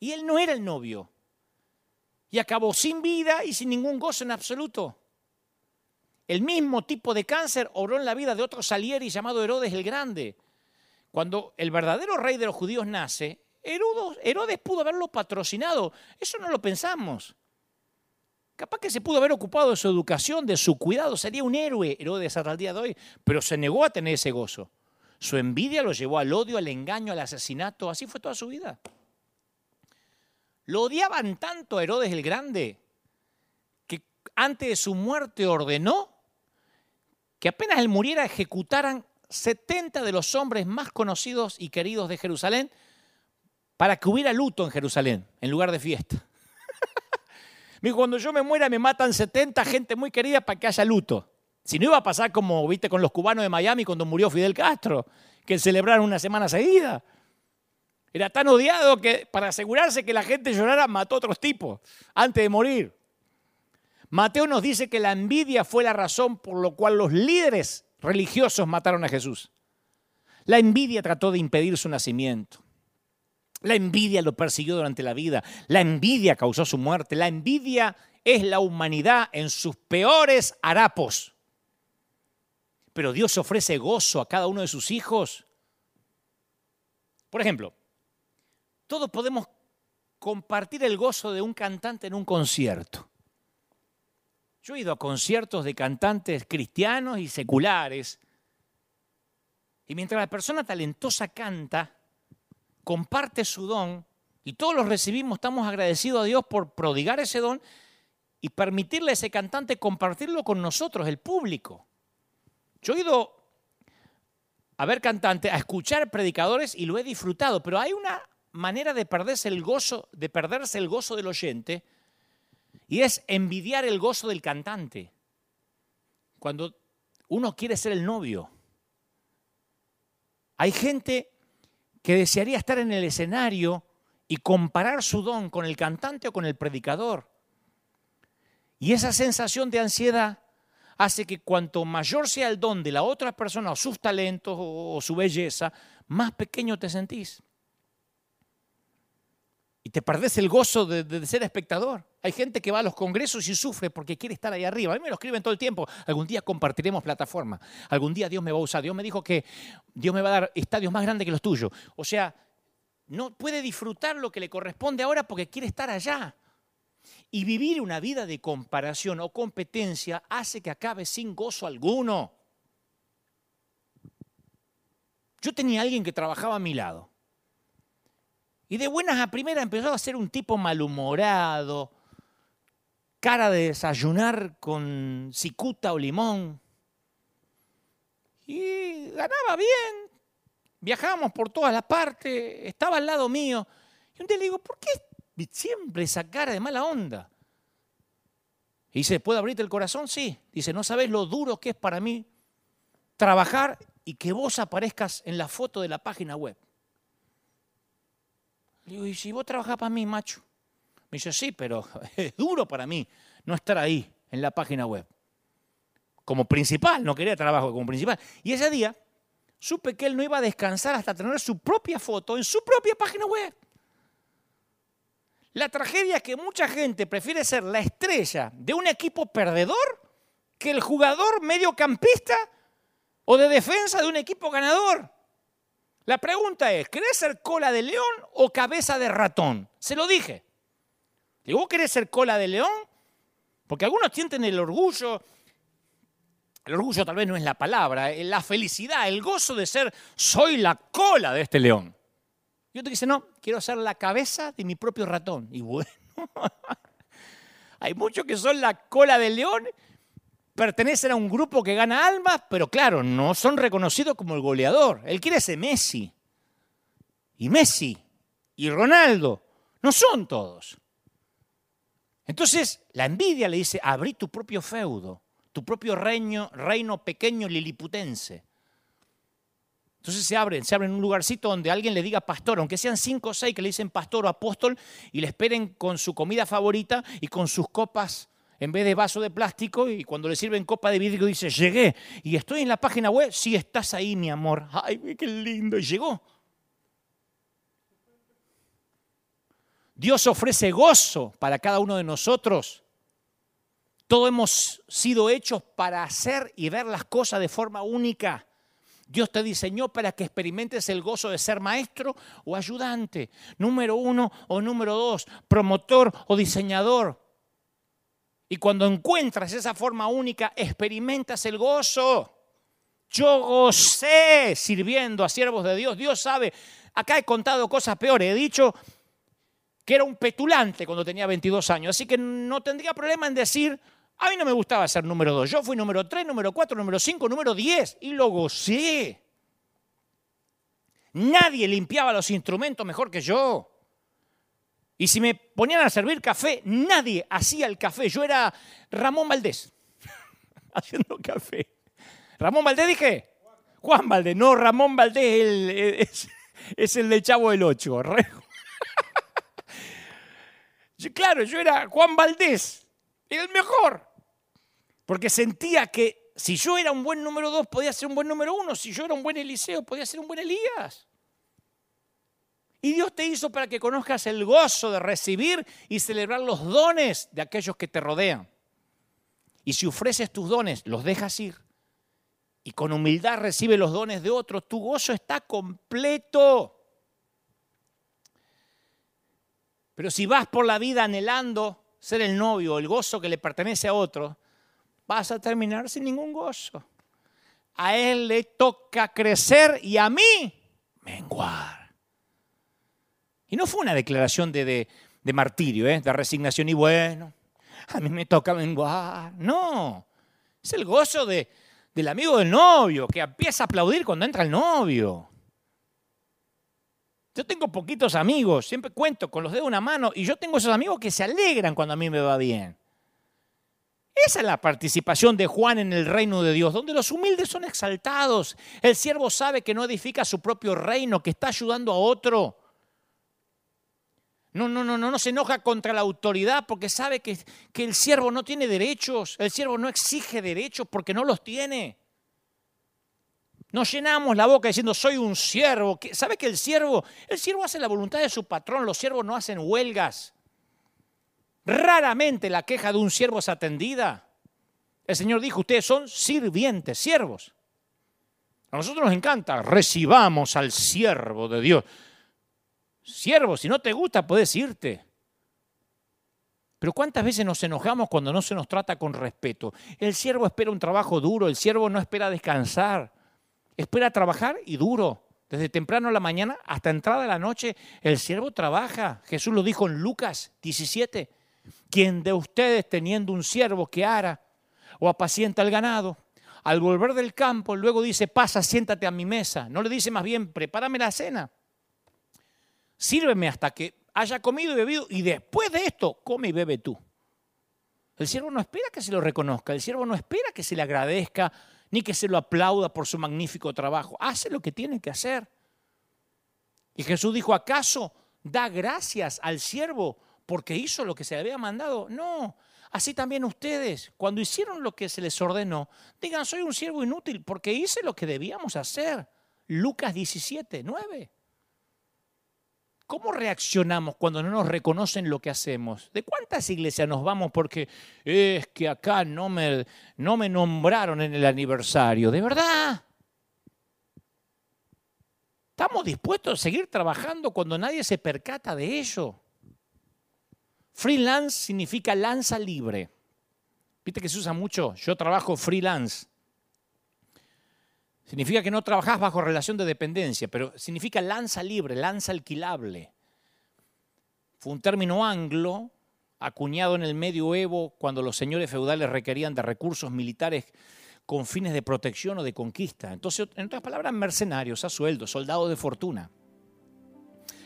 y él no era el novio. Y acabó sin vida y sin ningún gozo en absoluto. El mismo tipo de cáncer obró en la vida de otro Salieri llamado Herodes el Grande. Cuando el verdadero rey de los judíos nace, Herodes pudo haberlo patrocinado. Eso no lo pensamos. Capaz que se pudo haber ocupado de su educación, de su cuidado. Sería un héroe Herodes hasta el día de hoy. Pero se negó a tener ese gozo. Su envidia lo llevó al odio, al engaño, al asesinato. Así fue toda su vida. Lo odiaban tanto a Herodes el Grande que antes de su muerte ordenó que apenas él muriera ejecutaran 70 de los hombres más conocidos y queridos de Jerusalén para que hubiera luto en Jerusalén en lugar de fiesta. cuando yo me muera me matan 70 gente muy querida para que haya luto. Si no iba a pasar como viste con los cubanos de Miami cuando murió Fidel Castro, que celebraron una semana seguida. Era tan odiado que para asegurarse que la gente llorara mató a otros tipos antes de morir. Mateo nos dice que la envidia fue la razón por la cual los líderes religiosos mataron a Jesús. La envidia trató de impedir su nacimiento. La envidia lo persiguió durante la vida. La envidia causó su muerte. La envidia es la humanidad en sus peores harapos. Pero Dios ofrece gozo a cada uno de sus hijos. Por ejemplo, todos podemos compartir el gozo de un cantante en un concierto. Yo he ido a conciertos de cantantes cristianos y seculares. Y mientras la persona talentosa canta, comparte su don, y todos los recibimos, estamos agradecidos a Dios por prodigar ese don y permitirle a ese cantante compartirlo con nosotros, el público. Yo he ido a ver cantantes, a escuchar predicadores y lo he disfrutado, pero hay una manera de perderse el gozo, de perderse el gozo del oyente, y es envidiar el gozo del cantante. Cuando uno quiere ser el novio. Hay gente que desearía estar en el escenario y comparar su don con el cantante o con el predicador. Y esa sensación de ansiedad hace que cuanto mayor sea el don de la otra persona o sus talentos o, su belleza, más pequeño te sentís. Y te perdés el gozo de, de, ser espectador. Hay gente que va a los congresos y sufre porque quiere estar ahí arriba. A mí me lo escriben todo el tiempo. Algún día compartiremos plataforma. Algún día Dios me va a usar. Dios me dijo que Dios me va a dar estadios más grandes que los tuyos. O sea, no puede disfrutar lo que le corresponde ahora porque quiere estar allá. Y vivir una vida de comparación o competencia hace que acabe sin gozo alguno. Yo tenía alguien que trabajaba a mi lado. Y de buenas a primeras empezó a ser un tipo malhumorado, cara de desayunar con cicuta o limón. Y ganaba bien, viajábamos por todas las partes, estaba al lado mío. Y un día le digo, ¿por qué siempre esa cara de mala onda? Y dice, ¿puedo abrirte el corazón? Sí. Dice, no sabes lo duro que es para mí trabajar y que vos aparezcas en la foto de la página web. Le digo, ¿y si vos trabajás para mí, macho? Me dice, sí, pero es duro para mí no estar ahí en la página web. Como principal, no quería trabajo como principal. Y ese día supe que él no iba a descansar hasta tener su propia foto en su propia página web. La tragedia es que mucha gente prefiere ser la estrella de un equipo perdedor que el jugador mediocampista o de defensa de un equipo ganador. La pregunta es, ¿querés ser cola de león o cabeza de ratón? Se lo dije. ¿Vos querés ser cola de león? Porque algunos sienten el orgullo el orgullo tal vez no es la palabra, eh, la felicidad, el gozo de ser, soy la cola de este león. Y otro dice, no, quiero ser la cabeza de mi propio ratón. Y bueno, hay muchos que son la cola del león, pertenecen a un grupo que gana almas, pero claro, no son reconocidos como el goleador. Él quiere ser Messi. Y Messi y Ronaldo no son todos. Entonces, la envidia le dice, abrí tu propio feudo tu propio reino, reino pequeño liliputense. Entonces se abren, se abren en un lugarcito donde alguien le diga pastor, aunque sean cinco o seis que le dicen pastor o apóstol y le esperen con su comida favorita y con sus copas en vez de vaso de plástico y cuando le sirven copa de vidrio dice, llegué y estoy en la página web, sí estás ahí mi amor, ay, qué lindo, y llegó. Dios ofrece gozo para cada uno de nosotros todos hemos sido hechos para hacer y ver las cosas de forma única. Dios te diseñó para que experimentes el gozo de ser maestro o ayudante, número uno o número dos, promotor o diseñador. Y cuando encuentras esa forma única, experimentas el gozo. Yo gocé sirviendo a siervos de Dios. Dios sabe, acá he contado cosas peores. He dicho que era un petulante cuando tenía 22 años, así que no tendría problema en decir a mí no me gustaba ser número dos. Yo fui número tres, número cuatro, número cinco, número diez y lo gocé. Nadie limpiaba los instrumentos mejor que yo. Y si me ponían a servir café, nadie hacía el café. Yo era Ramón Valdés haciendo café. Ramón Valdés dije. Juan Valdés, no Ramón Valdés es, el de Chavo del Ocho. Claro, yo era Juan Valdés el mejor. Porque sentía que si yo era un buen número dos, podía ser un buen número uno. Si yo era un buen Eliseo, podía ser un buen Elías. Y Dios te hizo para que conozcas el gozo de recibir y celebrar los dones de aquellos que te rodean. Y si ofreces tus dones, los dejas ir. Y con humildad recibe los dones de otros, tu gozo está completo. Pero si vas por la vida anhelando ser el novio, el gozo que le pertenece a otro, vas a terminar sin ningún gozo. A él le toca crecer y a mí menguar. Y no fue una declaración de, martirio, ¿eh? de resignación y bueno, a mí me toca menguar. No, es el gozo de, del amigo del novio que empieza a aplaudir cuando entra el novio. Yo tengo poquitos amigos, siempre cuento con los dedos de una mano, y yo tengo esos amigos que se alegran cuando a mí me va bien. Esa es la participación de Juan en el reino de Dios, donde los humildes son exaltados. El siervo sabe que no edifica su propio reino, que está ayudando a otro. No, no, no, no, no se enoja contra la autoridad porque sabe que, que el siervo no tiene derechos. El siervo no exige derechos porque no los tiene. Nos llenamos la boca diciendo soy un siervo. ¿Sabe que el siervo, el siervo hace la voluntad de su patrón, los siervos no hacen huelgas. Raramente la queja de un siervo es atendida. El Señor dijo, ustedes son sirvientes, siervos. A nosotros nos encanta, recibamos al siervo de Dios. Siervo, si no te gusta, puedes irte. Pero ¿cuántas veces nos enojamos cuando no se nos trata con respeto? El siervo espera un trabajo duro, el siervo no espera descansar. Espera trabajar y duro. Desde temprano a la mañana hasta entrada de la noche, el siervo trabaja. Jesús lo dijo en Lucas 17. Quien de ustedes teniendo un siervo que ara o apacienta el ganado, al volver del campo, luego dice, pasa, siéntate a mi mesa. No le dice más bien, prepárame la cena. Sírveme hasta que haya comido y bebido y después de esto, come y bebe tú. El siervo no espera que se lo reconozca, el siervo no espera que se le agradezca ni que se lo aplauda por su magnífico trabajo. Hace lo que tiene que hacer. Y Jesús dijo, ¿acaso da gracias al siervo porque hizo lo que se le había mandado? No. Así también ustedes, cuando hicieron lo que se les ordenó, digan, soy un siervo inútil porque hice lo que debíamos hacer. Lucas 17, 9. ¿Cómo reaccionamos cuando no nos reconocen lo que hacemos? ¿De cuántas iglesias nos vamos porque es que acá no me, no me nombraron en el aniversario? ¿De verdad? ¿Estamos dispuestos a seguir trabajando cuando nadie se percata de ello? Freelance significa lanza libre. Viste que se usa mucho. Yo trabajo freelance. Significa que no trabajas bajo relación de dependencia, pero significa lanza libre, lanza alquilable. Fue un término anglo acuñado en el medioevo cuando los señores feudales requerían de recursos militares con fines de protección o de conquista. Entonces, en otras palabras, mercenarios a sueldo, soldados de fortuna.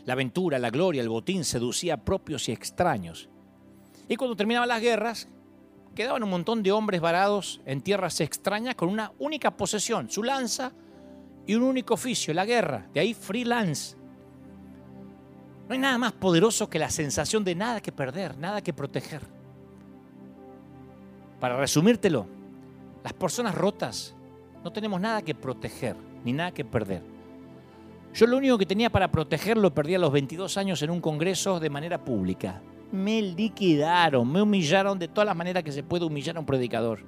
La aventura, la gloria, el botín seducía a propios y extraños. Y cuando terminaban las guerras, quedaban un montón de hombres varados en tierras extrañas con una única posesión, su lanza y un único oficio, la guerra. De ahí freelance. No hay nada más poderoso que la sensación de nada que perder, nada que proteger. Para resumírtelo, las personas rotas no tenemos nada que proteger, ni nada que perder. Yo lo único que tenía para proteger lo perdí a los 22 años en un congreso de manera pública me liquidaron, me humillaron de todas las maneras que se puede humillar a un predicador.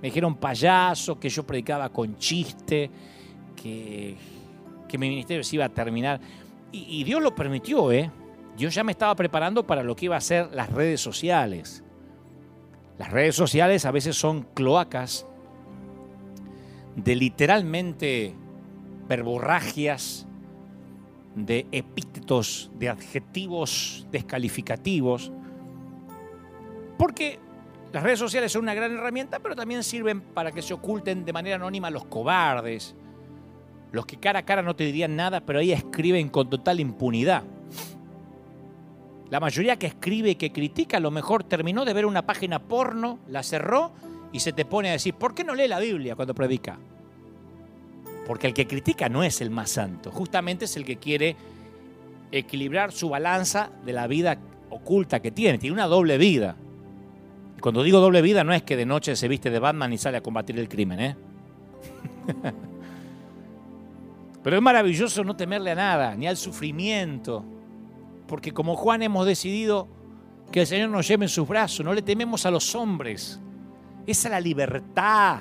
Me dijeron payaso, que yo predicaba con chiste, que, que mi ministerio se iba a terminar. Y, Dios lo permitió, ¿eh? Dios ya me estaba preparando para lo que iba a ser las redes sociales. Las redes sociales a veces son cloacas de literalmente verborragias, de epítetos, de adjetivos descalificativos, porque las redes sociales son una gran herramienta, pero también sirven para que se oculten de manera anónima los cobardes, los que cara a cara no te dirían nada, pero ahí escriben con total impunidad. La mayoría que escribe y que critica a lo mejor terminó de ver una página porno, la cerró y se te pone a decir, ¿por qué no lee la Biblia cuando predica? Porque el que critica no es el más santo, justamente es el que quiere equilibrar su balanza de la vida oculta que tiene. Tiene una doble vida. Cuando digo doble vida no es que de noche se viste de Batman y sale a combatir el crimen, ¿eh? Pero es maravilloso no temerle a nada, ni al sufrimiento. Porque como Juan hemos decidido que el Señor nos lleve en sus brazos, no le tememos a los hombres. Es la libertad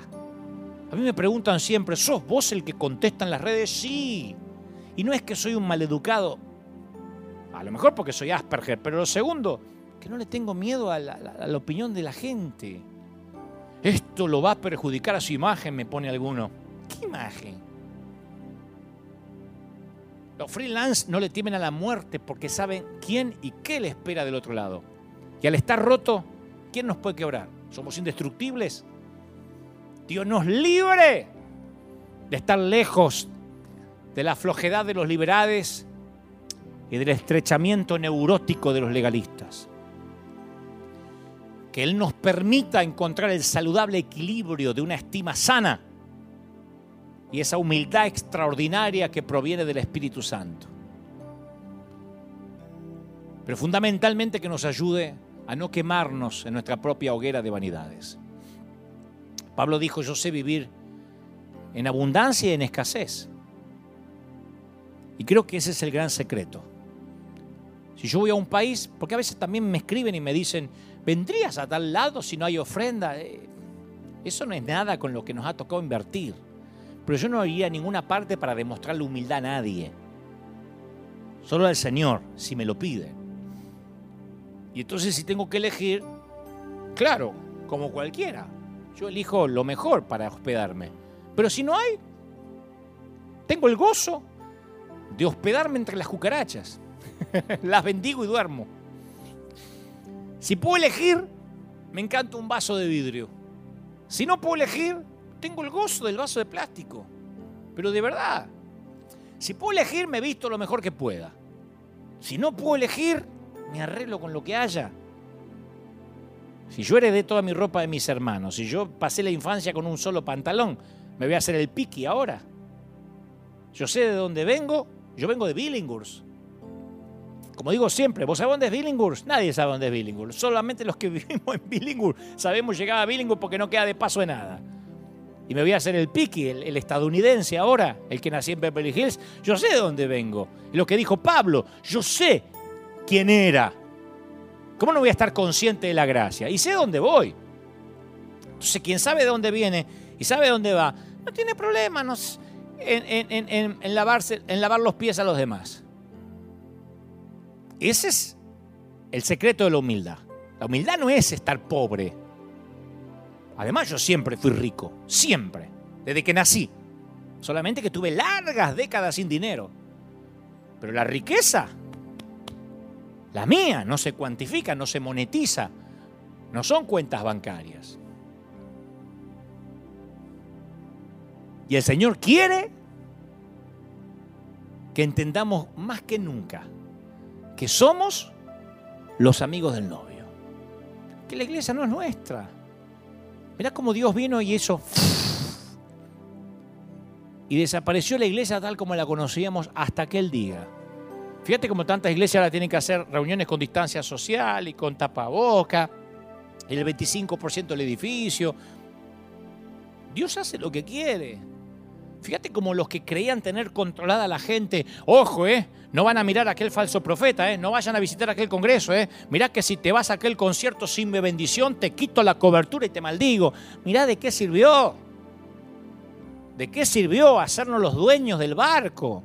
a mí me preguntan siempre, ¿sos vos el que contesta en las redes? Sí. Y no es que soy un maleducado, a lo mejor porque soy Asperger, pero lo segundo, que no le tengo miedo a la, opinión de la gente. Esto lo va a perjudicar a su imagen, me pone alguno. ¿Qué imagen? Los freelance no le temen a la muerte porque saben quién y qué le espera del otro lado. Y al estar roto, ¿quién nos puede quebrar? ¿Somos indestructibles? Dios nos libre de estar lejos de la flojedad de los liberales y del estrechamiento neurótico de los legalistas. que Él nos permita encontrar el saludable equilibrio de una estima sana y esa humildad extraordinaria que proviene del Espíritu Santo. Pero fundamentalmente que nos ayude a no quemarnos en nuestra propia hoguera de vanidades. Pablo dijo, yo sé vivir en abundancia y en escasez. Y creo que ese es el gran secreto. Si yo voy a un país, porque a veces también me escriben y me dicen, ¿vendrías a tal lado si no hay ofrenda? Eh, eso no es nada con lo que nos ha tocado invertir. Pero yo no iría a ninguna parte para demostrarle humildad a nadie. Solo al Señor, si me lo pide. Y entonces si tengo que elegir, claro, como cualquiera, yo elijo lo mejor para hospedarme. Pero si no hay, tengo el gozo de hospedarme entre las cucarachas. las bendigo y duermo. Si puedo elegir, me encanta un vaso de vidrio. Si no puedo elegir, tengo el gozo del vaso de plástico. Pero de verdad, si puedo elegir, me visto lo mejor que pueda. Si no puedo elegir, me arreglo con lo que haya. Si yo heredé toda mi ropa de mis hermanos, si yo pasé la infancia con un solo pantalón, me voy a hacer el piqui ahora. Yo sé de dónde vengo, yo vengo de Billinghurst. Como digo siempre, ¿vos sabés dónde es Billinghurst? Nadie sabe dónde es Billinghurst. Solamente los que vivimos en Billinghurst sabemos llegar a Billinghurst porque no queda de paso de nada. Y me voy a hacer el piqui, el, estadounidense ahora, el que nací en Beverly Hills. Yo sé de dónde vengo. Y lo que dijo Pablo, yo sé quién era. ¿Cómo no voy a estar consciente de la gracia? Y sé dónde voy. Entonces, quien sabe de dónde viene y sabe dónde va, no tiene problema en, en, lavarse, en lavar los pies a los demás. Ese es el secreto de la humildad. La humildad no es estar pobre. Además, yo siempre fui rico, siempre, desde que nací. Solamente que tuve largas décadas sin dinero. Pero la riqueza la mía no se cuantifica, no se monetiza, no son cuentas bancarias. Y el Señor quiere que entendamos más que nunca que somos los amigos del novio. Que la iglesia no es nuestra. Mirá cómo Dios vino y eso... Y desapareció la iglesia tal como la conocíamos hasta aquel día. Fíjate cómo tantas iglesias ahora tienen que hacer reuniones con distancia social y con tapaboca, el 25% del edificio. Dios hace lo que quiere. Fíjate como los que creían tener controlada a la gente, ojo, ¿eh? No van a mirar a aquel falso profeta, ¿eh? No vayan a visitar aquel congreso, ¿eh? Mirá que si te vas a aquel concierto sin mi bendición, te quito la cobertura y te maldigo. Mirá de qué sirvió. ¿De qué sirvió hacernos los dueños del barco?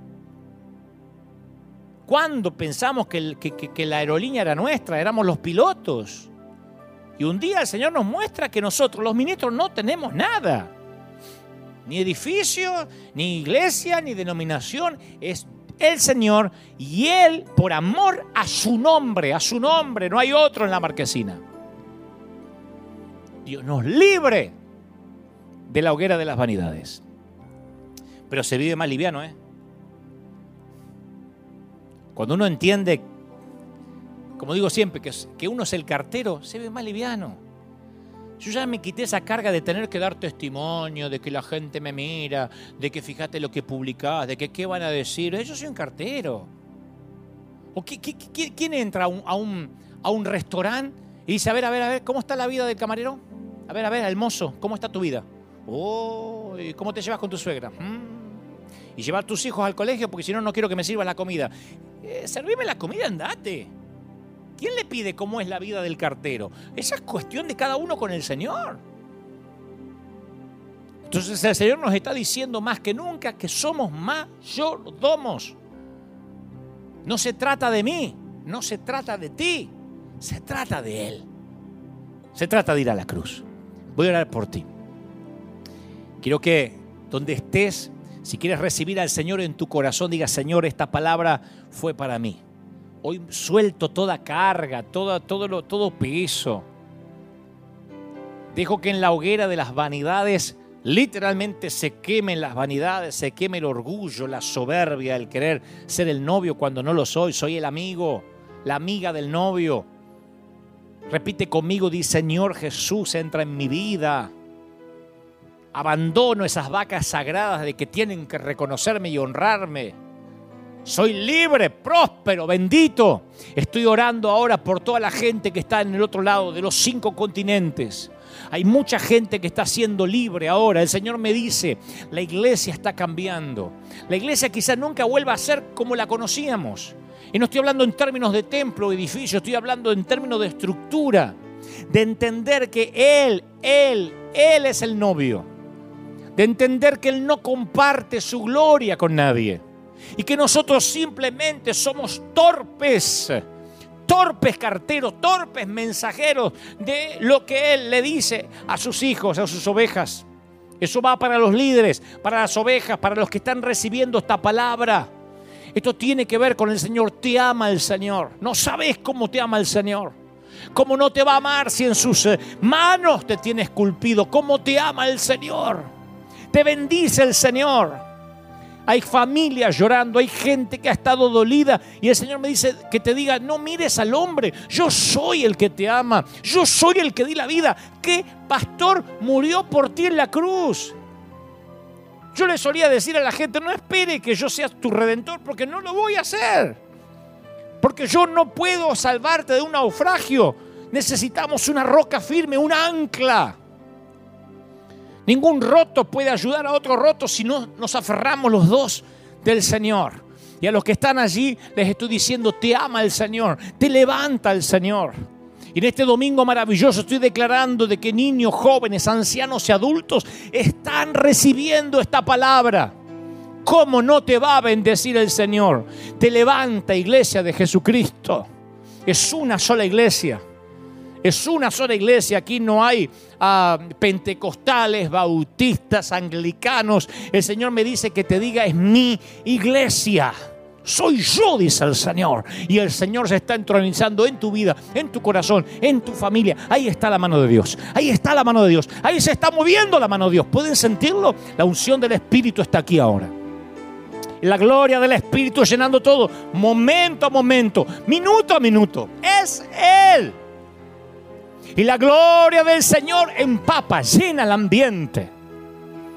¿Cuándo pensamos que, la aerolínea era nuestra? Éramos los pilotos. Y un día el Señor nos muestra que nosotros, los ministros, no tenemos nada. Ni edificio, ni iglesia, ni denominación. Es el Señor y Él, por amor a su nombre, a su nombre, no hay otro en la marquesina. Dios nos libre de la hoguera de las vanidades. Pero se vive más liviano, ¿eh? Cuando uno entiende, como digo siempre, que, que uno es el cartero, se ve más liviano. Yo ya me quité esa carga de tener que dar testimonio, de que la gente me mira, de que fíjate lo que publicás, de que qué van a decir. Yo soy un cartero. ¿O quién entra a un, a un, restaurante y dice, a ver, a ver, a ver, ¿cómo está la vida del camarero? A ver, a ver, el mozo, ¿cómo está tu vida? Oh, ¿cómo te llevas con tu suegra? Mm y llevar tus hijos al colegio porque si no, no quiero que me sirvas la comida. Eh, servime la comida, andate. ¿Quién le pide cómo es la vida del cartero? Esa es cuestión de cada uno con el Señor. Entonces el Señor nos está diciendo más que nunca que somos mayordomos. No se trata de mí, no se trata de ti, se trata de Él. Se trata de ir a la cruz. Voy a orar por ti. Quiero que donde estés si quieres recibir al Señor en tu corazón, diga, Señor, esta palabra fue para mí. Hoy suelto toda carga, todo, todo, todo peso. Dejo que en la hoguera de las vanidades literalmente se quemen las vanidades, se queme el orgullo, la soberbia, el querer ser el novio cuando no lo soy. Soy el amigo, la amiga del novio. Repite conmigo, dice Señor Jesús, entra en mi vida. Abandono esas vacas sagradas de que tienen que reconocerme y honrarme. Soy libre, próspero, bendito. Estoy orando ahora por toda la gente que está en el otro lado de los cinco continentes. Hay mucha gente que está siendo libre ahora. El Señor me dice, la iglesia está cambiando. La iglesia quizás nunca vuelva a ser como la conocíamos. Y no estoy hablando en términos de templo o edificio, estoy hablando en términos de estructura, de entender que Él, Él, Él es el novio, de entender que Él no comparte su gloria con nadie y que nosotros simplemente somos torpes, torpes carteros, torpes mensajeros de lo que Él le dice a sus hijos, a sus ovejas. Eso va para los líderes, para las ovejas, para los que están recibiendo esta palabra. Esto tiene que ver con el Señor. Te ama el Señor. No sabes cómo te ama el Señor. ¿Cómo no te va a amar si en sus eh, manos te tiene esculpido? ¿Cómo te ama el Señor? Te bendice el Señor. Hay familias llorando, hay gente que ha estado dolida y el Señor me dice que te diga, no mires al hombre, yo soy el que te ama, yo soy el que di la vida. ¿Qué pastor murió por ti en la cruz? Yo le solía decir a la gente, no espere que yo sea tu redentor porque no lo voy a hacer. Porque yo no puedo salvarte de un naufragio. Necesitamos una roca firme, una ancla. Ningún roto puede ayudar a otro roto si no nos aferramos los dos del Señor. Y a los que están allí les estoy diciendo, te ama el Señor, te levanta el Señor. Y en este domingo maravilloso estoy declarando de que niños, jóvenes, ancianos y adultos están recibiendo esta palabra. ¿Cómo no te va a bendecir el Señor? Te levanta, iglesia de Jesucristo. Es una sola iglesia. Es una sola iglesia. Aquí no hay ah, pentecostales, bautistas, anglicanos. El Señor me dice que te diga, es mi iglesia. Soy yo, dice el Señor. Y el Señor se está entronizando en tu vida, en tu corazón, en tu familia. Ahí está la mano de Dios. Ahí está la mano de Dios. Ahí se está moviendo la mano de Dios. ¿Pueden sentirlo? La unción del Espíritu está aquí ahora. La gloria del Espíritu llenando todo, momento a momento, minuto a minuto. Es Él. Y la gloria del Señor empapa, llena el ambiente.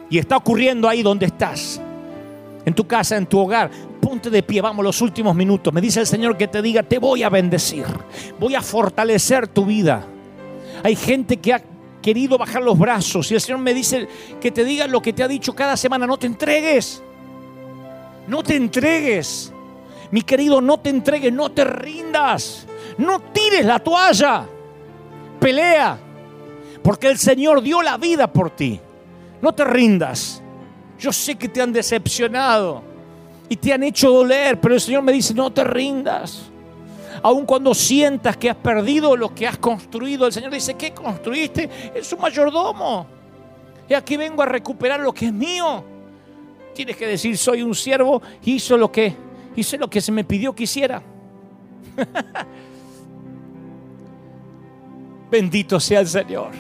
Y está ocurriendo ahí donde estás. En tu casa, en tu hogar ponte de pie, vamos los últimos minutos. Me dice el Señor que te diga, te voy a bendecir, voy a fortalecer tu vida. Hay gente que ha querido bajar los brazos y el Señor me dice que te diga lo que te ha dicho cada semana, no te entregues, no te entregues. Mi querido, no te entregues, no te rindas, no tires la toalla, pelea, porque el Señor dio la vida por ti. No te rindas. Yo sé que te han decepcionado y te han hecho doler, pero el Señor me dice, no te rindas. Aun cuando sientas que has perdido lo que has construido, el Señor dice, ¿qué construiste? Es un mayordomo. Y aquí vengo a recuperar lo que es mío. Tienes que decir, soy un siervo, hizo lo que, hice lo que se me pidió que hiciera. Bendito sea el Señor.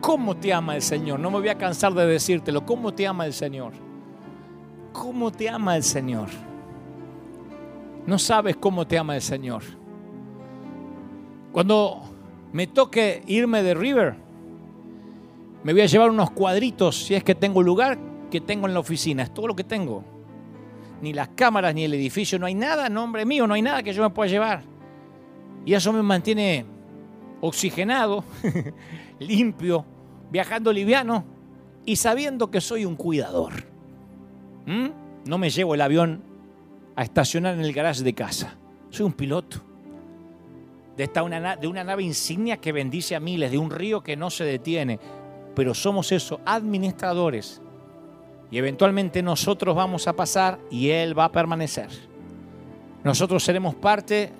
¿Cómo te ama el Señor? No me voy a cansar de decírtelo. ¿Cómo te ama el Señor? cómo te ama el Señor. No sabes cómo te ama el Señor. Cuando me toque irme de River, me voy a llevar unos cuadritos, si es que tengo lugar, que tengo en la oficina. Es todo lo que tengo. Ni las cámaras, ni el edificio, no hay nada, nombre mío, no hay nada que yo me pueda llevar. Y eso me mantiene oxigenado, limpio, viajando liviano y sabiendo que soy un cuidador. ¿Mm? No me llevo el avión a estacionar en el garaje de casa. Soy un piloto. De, esta una, de una nave insignia que bendice a miles, de un río que no se detiene. Pero somos eso, administradores. Y eventualmente nosotros vamos a pasar y Él va a permanecer. Nosotros seremos parte,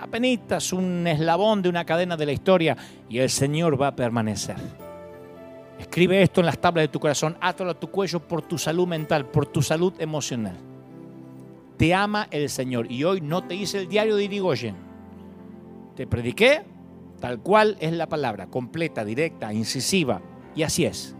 apenas un eslabón de una cadena de la historia y el Señor va a permanecer. Escribe esto en las tablas de tu corazón, átalo a tu cuello por tu salud mental, por tu salud emocional. Te ama el Señor. Y hoy no te hice el diario de Irigoyen. Te prediqué tal cual es la palabra, completa, directa, incisiva. Y así es.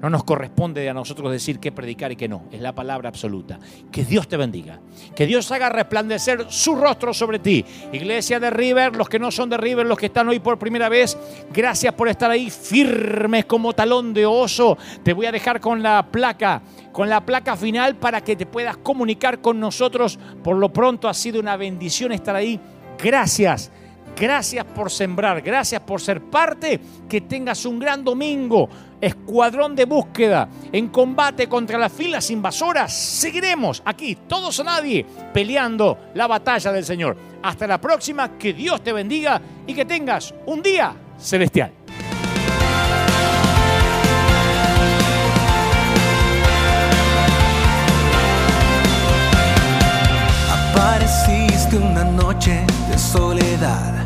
No nos corresponde a nosotros decir qué predicar y qué no. Es la palabra absoluta. Que Dios te bendiga. Que Dios haga resplandecer su rostro sobre ti. Iglesia de River, los que no son de River, los que están hoy por primera vez, gracias por estar ahí firmes como talón de oso. Te voy a dejar con la placa, con la placa final para que te puedas comunicar con nosotros. Por lo pronto ha sido una bendición estar ahí. Gracias. Gracias por sembrar, gracias por ser parte. Que tengas un gran domingo. Escuadrón de búsqueda en combate contra las filas invasoras. Seguiremos aquí, todos o nadie, peleando la batalla del Señor. Hasta la próxima, que Dios te bendiga y que tengas un día celestial. Apareciste una noche de soledad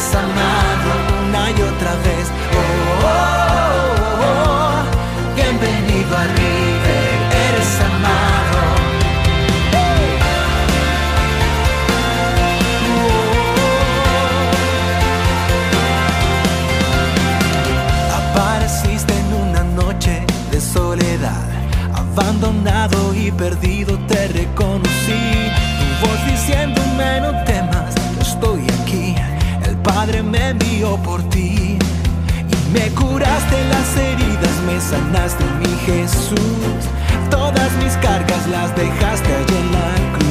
eres heridas, me sanaste mi Jesús. Todas mis cargas las dejaste allí en la cruz.